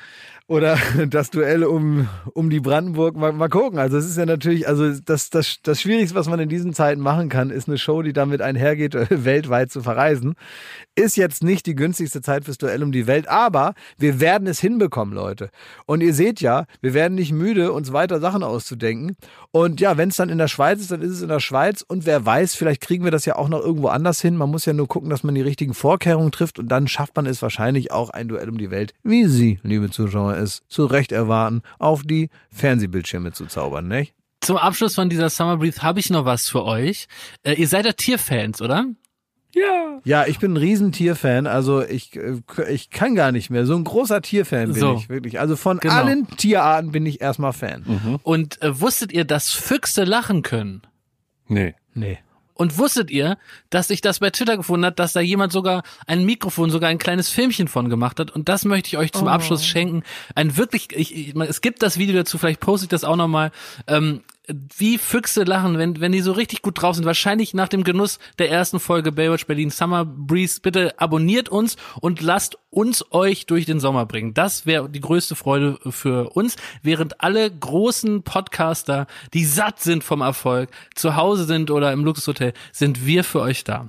oder das Duell um, um die Brandenburg mal, mal gucken. Also es ist ja natürlich, also das, das, das Schwierigste, was man in diesen Zeiten machen kann, ist eine Show, die damit einhergeht, äh, weltweit zu verreisen. Ist jetzt nicht die günstigste Zeit fürs Duell um die Welt, aber wir werden es hinbekommen, Leute. Und ihr seht ja, wir werden nicht müde, uns weiter Sachen auszudenken. Und ja, wenn es dann in der Schweiz ist, dann ist es in der Schweiz. Und wer weiß, vielleicht kriegen wir das ja auch noch irgendwo anders hin. Man muss ja nur gucken, dass man die richtigen Vorkehrungen trifft. Und dann schafft man es wahrscheinlich auch ein Duell um die Welt, wie Sie, liebe Zuschauer, es zu Recht erwarten, auf die Fernsehbildschirme zu zaubern, nicht? Zum Abschluss von dieser Summer Breeze habe ich noch was für euch. Äh, ihr seid ja Tierfans, oder? Ja. Ja, ich bin ein Riesentierfan. Also ich, äh, ich kann gar nicht mehr. So ein großer Tierfan bin So. ich, wirklich. Also von Genau. allen Tierarten bin ich erstmal Fan. Und äh, wusstet ihr, dass Füchse lachen können? Nee. Nee. Und wusstet ihr, dass sich das bei Twitter gefunden hat, dass da jemand sogar ein Mikrofon, sogar ein kleines Filmchen von gemacht hat? Und das möchte ich euch zum Abschluss schenken. Ein wirklich, ich, ich, es gibt das Video dazu, vielleicht poste ich das auch nochmal. Ähm, wie Füchse lachen, wenn, wenn die so richtig gut drauf sind. Wahrscheinlich nach dem Genuss der ersten Folge Baywatch Berlin Summer Breeze. Bitte abonniert uns und lasst uns euch durch den Sommer bringen. Das wäre die größte Freude für uns. Während alle großen Podcaster, die satt sind vom Erfolg, zu Hause sind oder im Luxushotel, sind wir für euch da.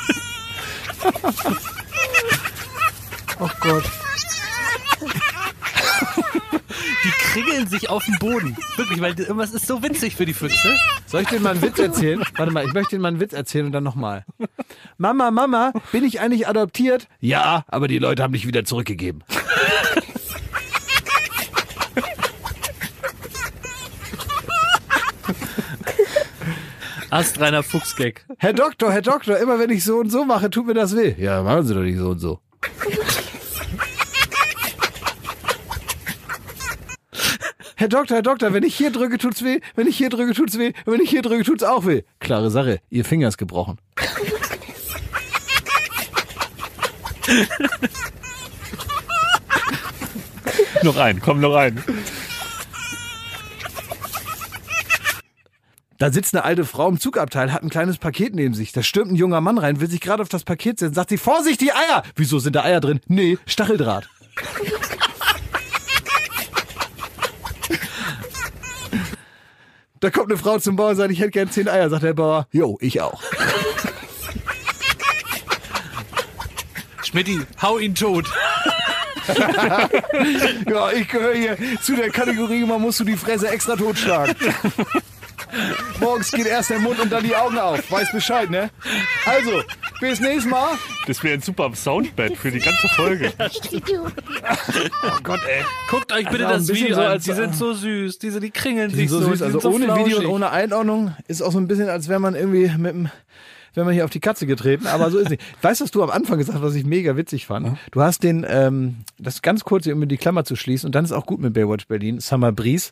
Oh Gott. Die kringeln sich auf dem Boden. Wirklich, weil irgendwas ist so witzig für die Füchse. Soll ich dir mal einen Witz erzählen? Warte mal, ich möchte dir mal einen Witz erzählen und dann nochmal. Mama, Mama, bin ich eigentlich adoptiert? Ja, aber die Leute haben dich wieder zurückgegeben. Astreiner Fuchsgag. Herr Doktor, Herr Doktor, immer wenn ich so und so mache, tut mir das weh. Ja, machen Sie doch nicht so und so. Herr Doktor, Herr Doktor, wenn ich hier drücke, tut's weh. Wenn ich hier drücke, tut's weh. Wenn ich hier drücke, tut's auch weh. Klare Sache, Ihr Finger ist gebrochen. noch ein, komm noch ein. Da sitzt eine alte Frau im Zugabteil, hat ein kleines Paket neben sich. Da stürmt ein junger Mann rein, will sich gerade auf das Paket setzen, sagt sie, Vorsicht, die Eier! Wieso sind da Eier drin? Nee, Stacheldraht. Da kommt eine Frau zum Bauer und sagt, ich hätte gern zehn Eier. Sagt der Bauer, jo, ich auch. Schmidti, hau ihn tot. Ja, ich gehöre hier zu der Kategorie, man muss du die Fresse extra totschlagen. Morgens geht erst der Mund und dann die Augen auf. Weiß Bescheid, ne? Also, bis nächstes Mal. Das wäre ein super Soundbed für die ganze Folge. Oh Gott, ey. Guckt euch bitte Also das Video so an. als- die sind so süß. Diese, die kringeln Die sich sind so süß. die Also sind so ohne Video und flauschig. ohne Einordnung ist auch so ein bisschen, als wäre man irgendwie mit dem wenn man hier auf die Katze getreten, aber so ist nicht. Weißt du, was du am Anfang gesagt hast, was ich mega witzig fand? Du hast den, ähm, das ganz kurz, um die Klammer zu schließen, und dann ist auch gut mit Baywatch Berlin, Summer Breeze.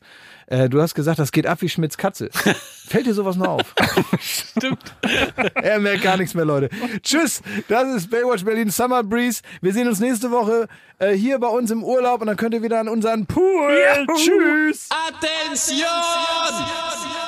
Äh, du hast gesagt, das geht ab wie Schmidts Katze. Fällt dir sowas noch auf? Stimmt. er merkt gar nichts mehr, Leute. Tschüss, das ist Baywatch Berlin Summer Breeze. Wir sehen uns nächste Woche äh, hier bei uns im Urlaub und dann könnt ihr wieder an unseren Pool. Tschüss. Summer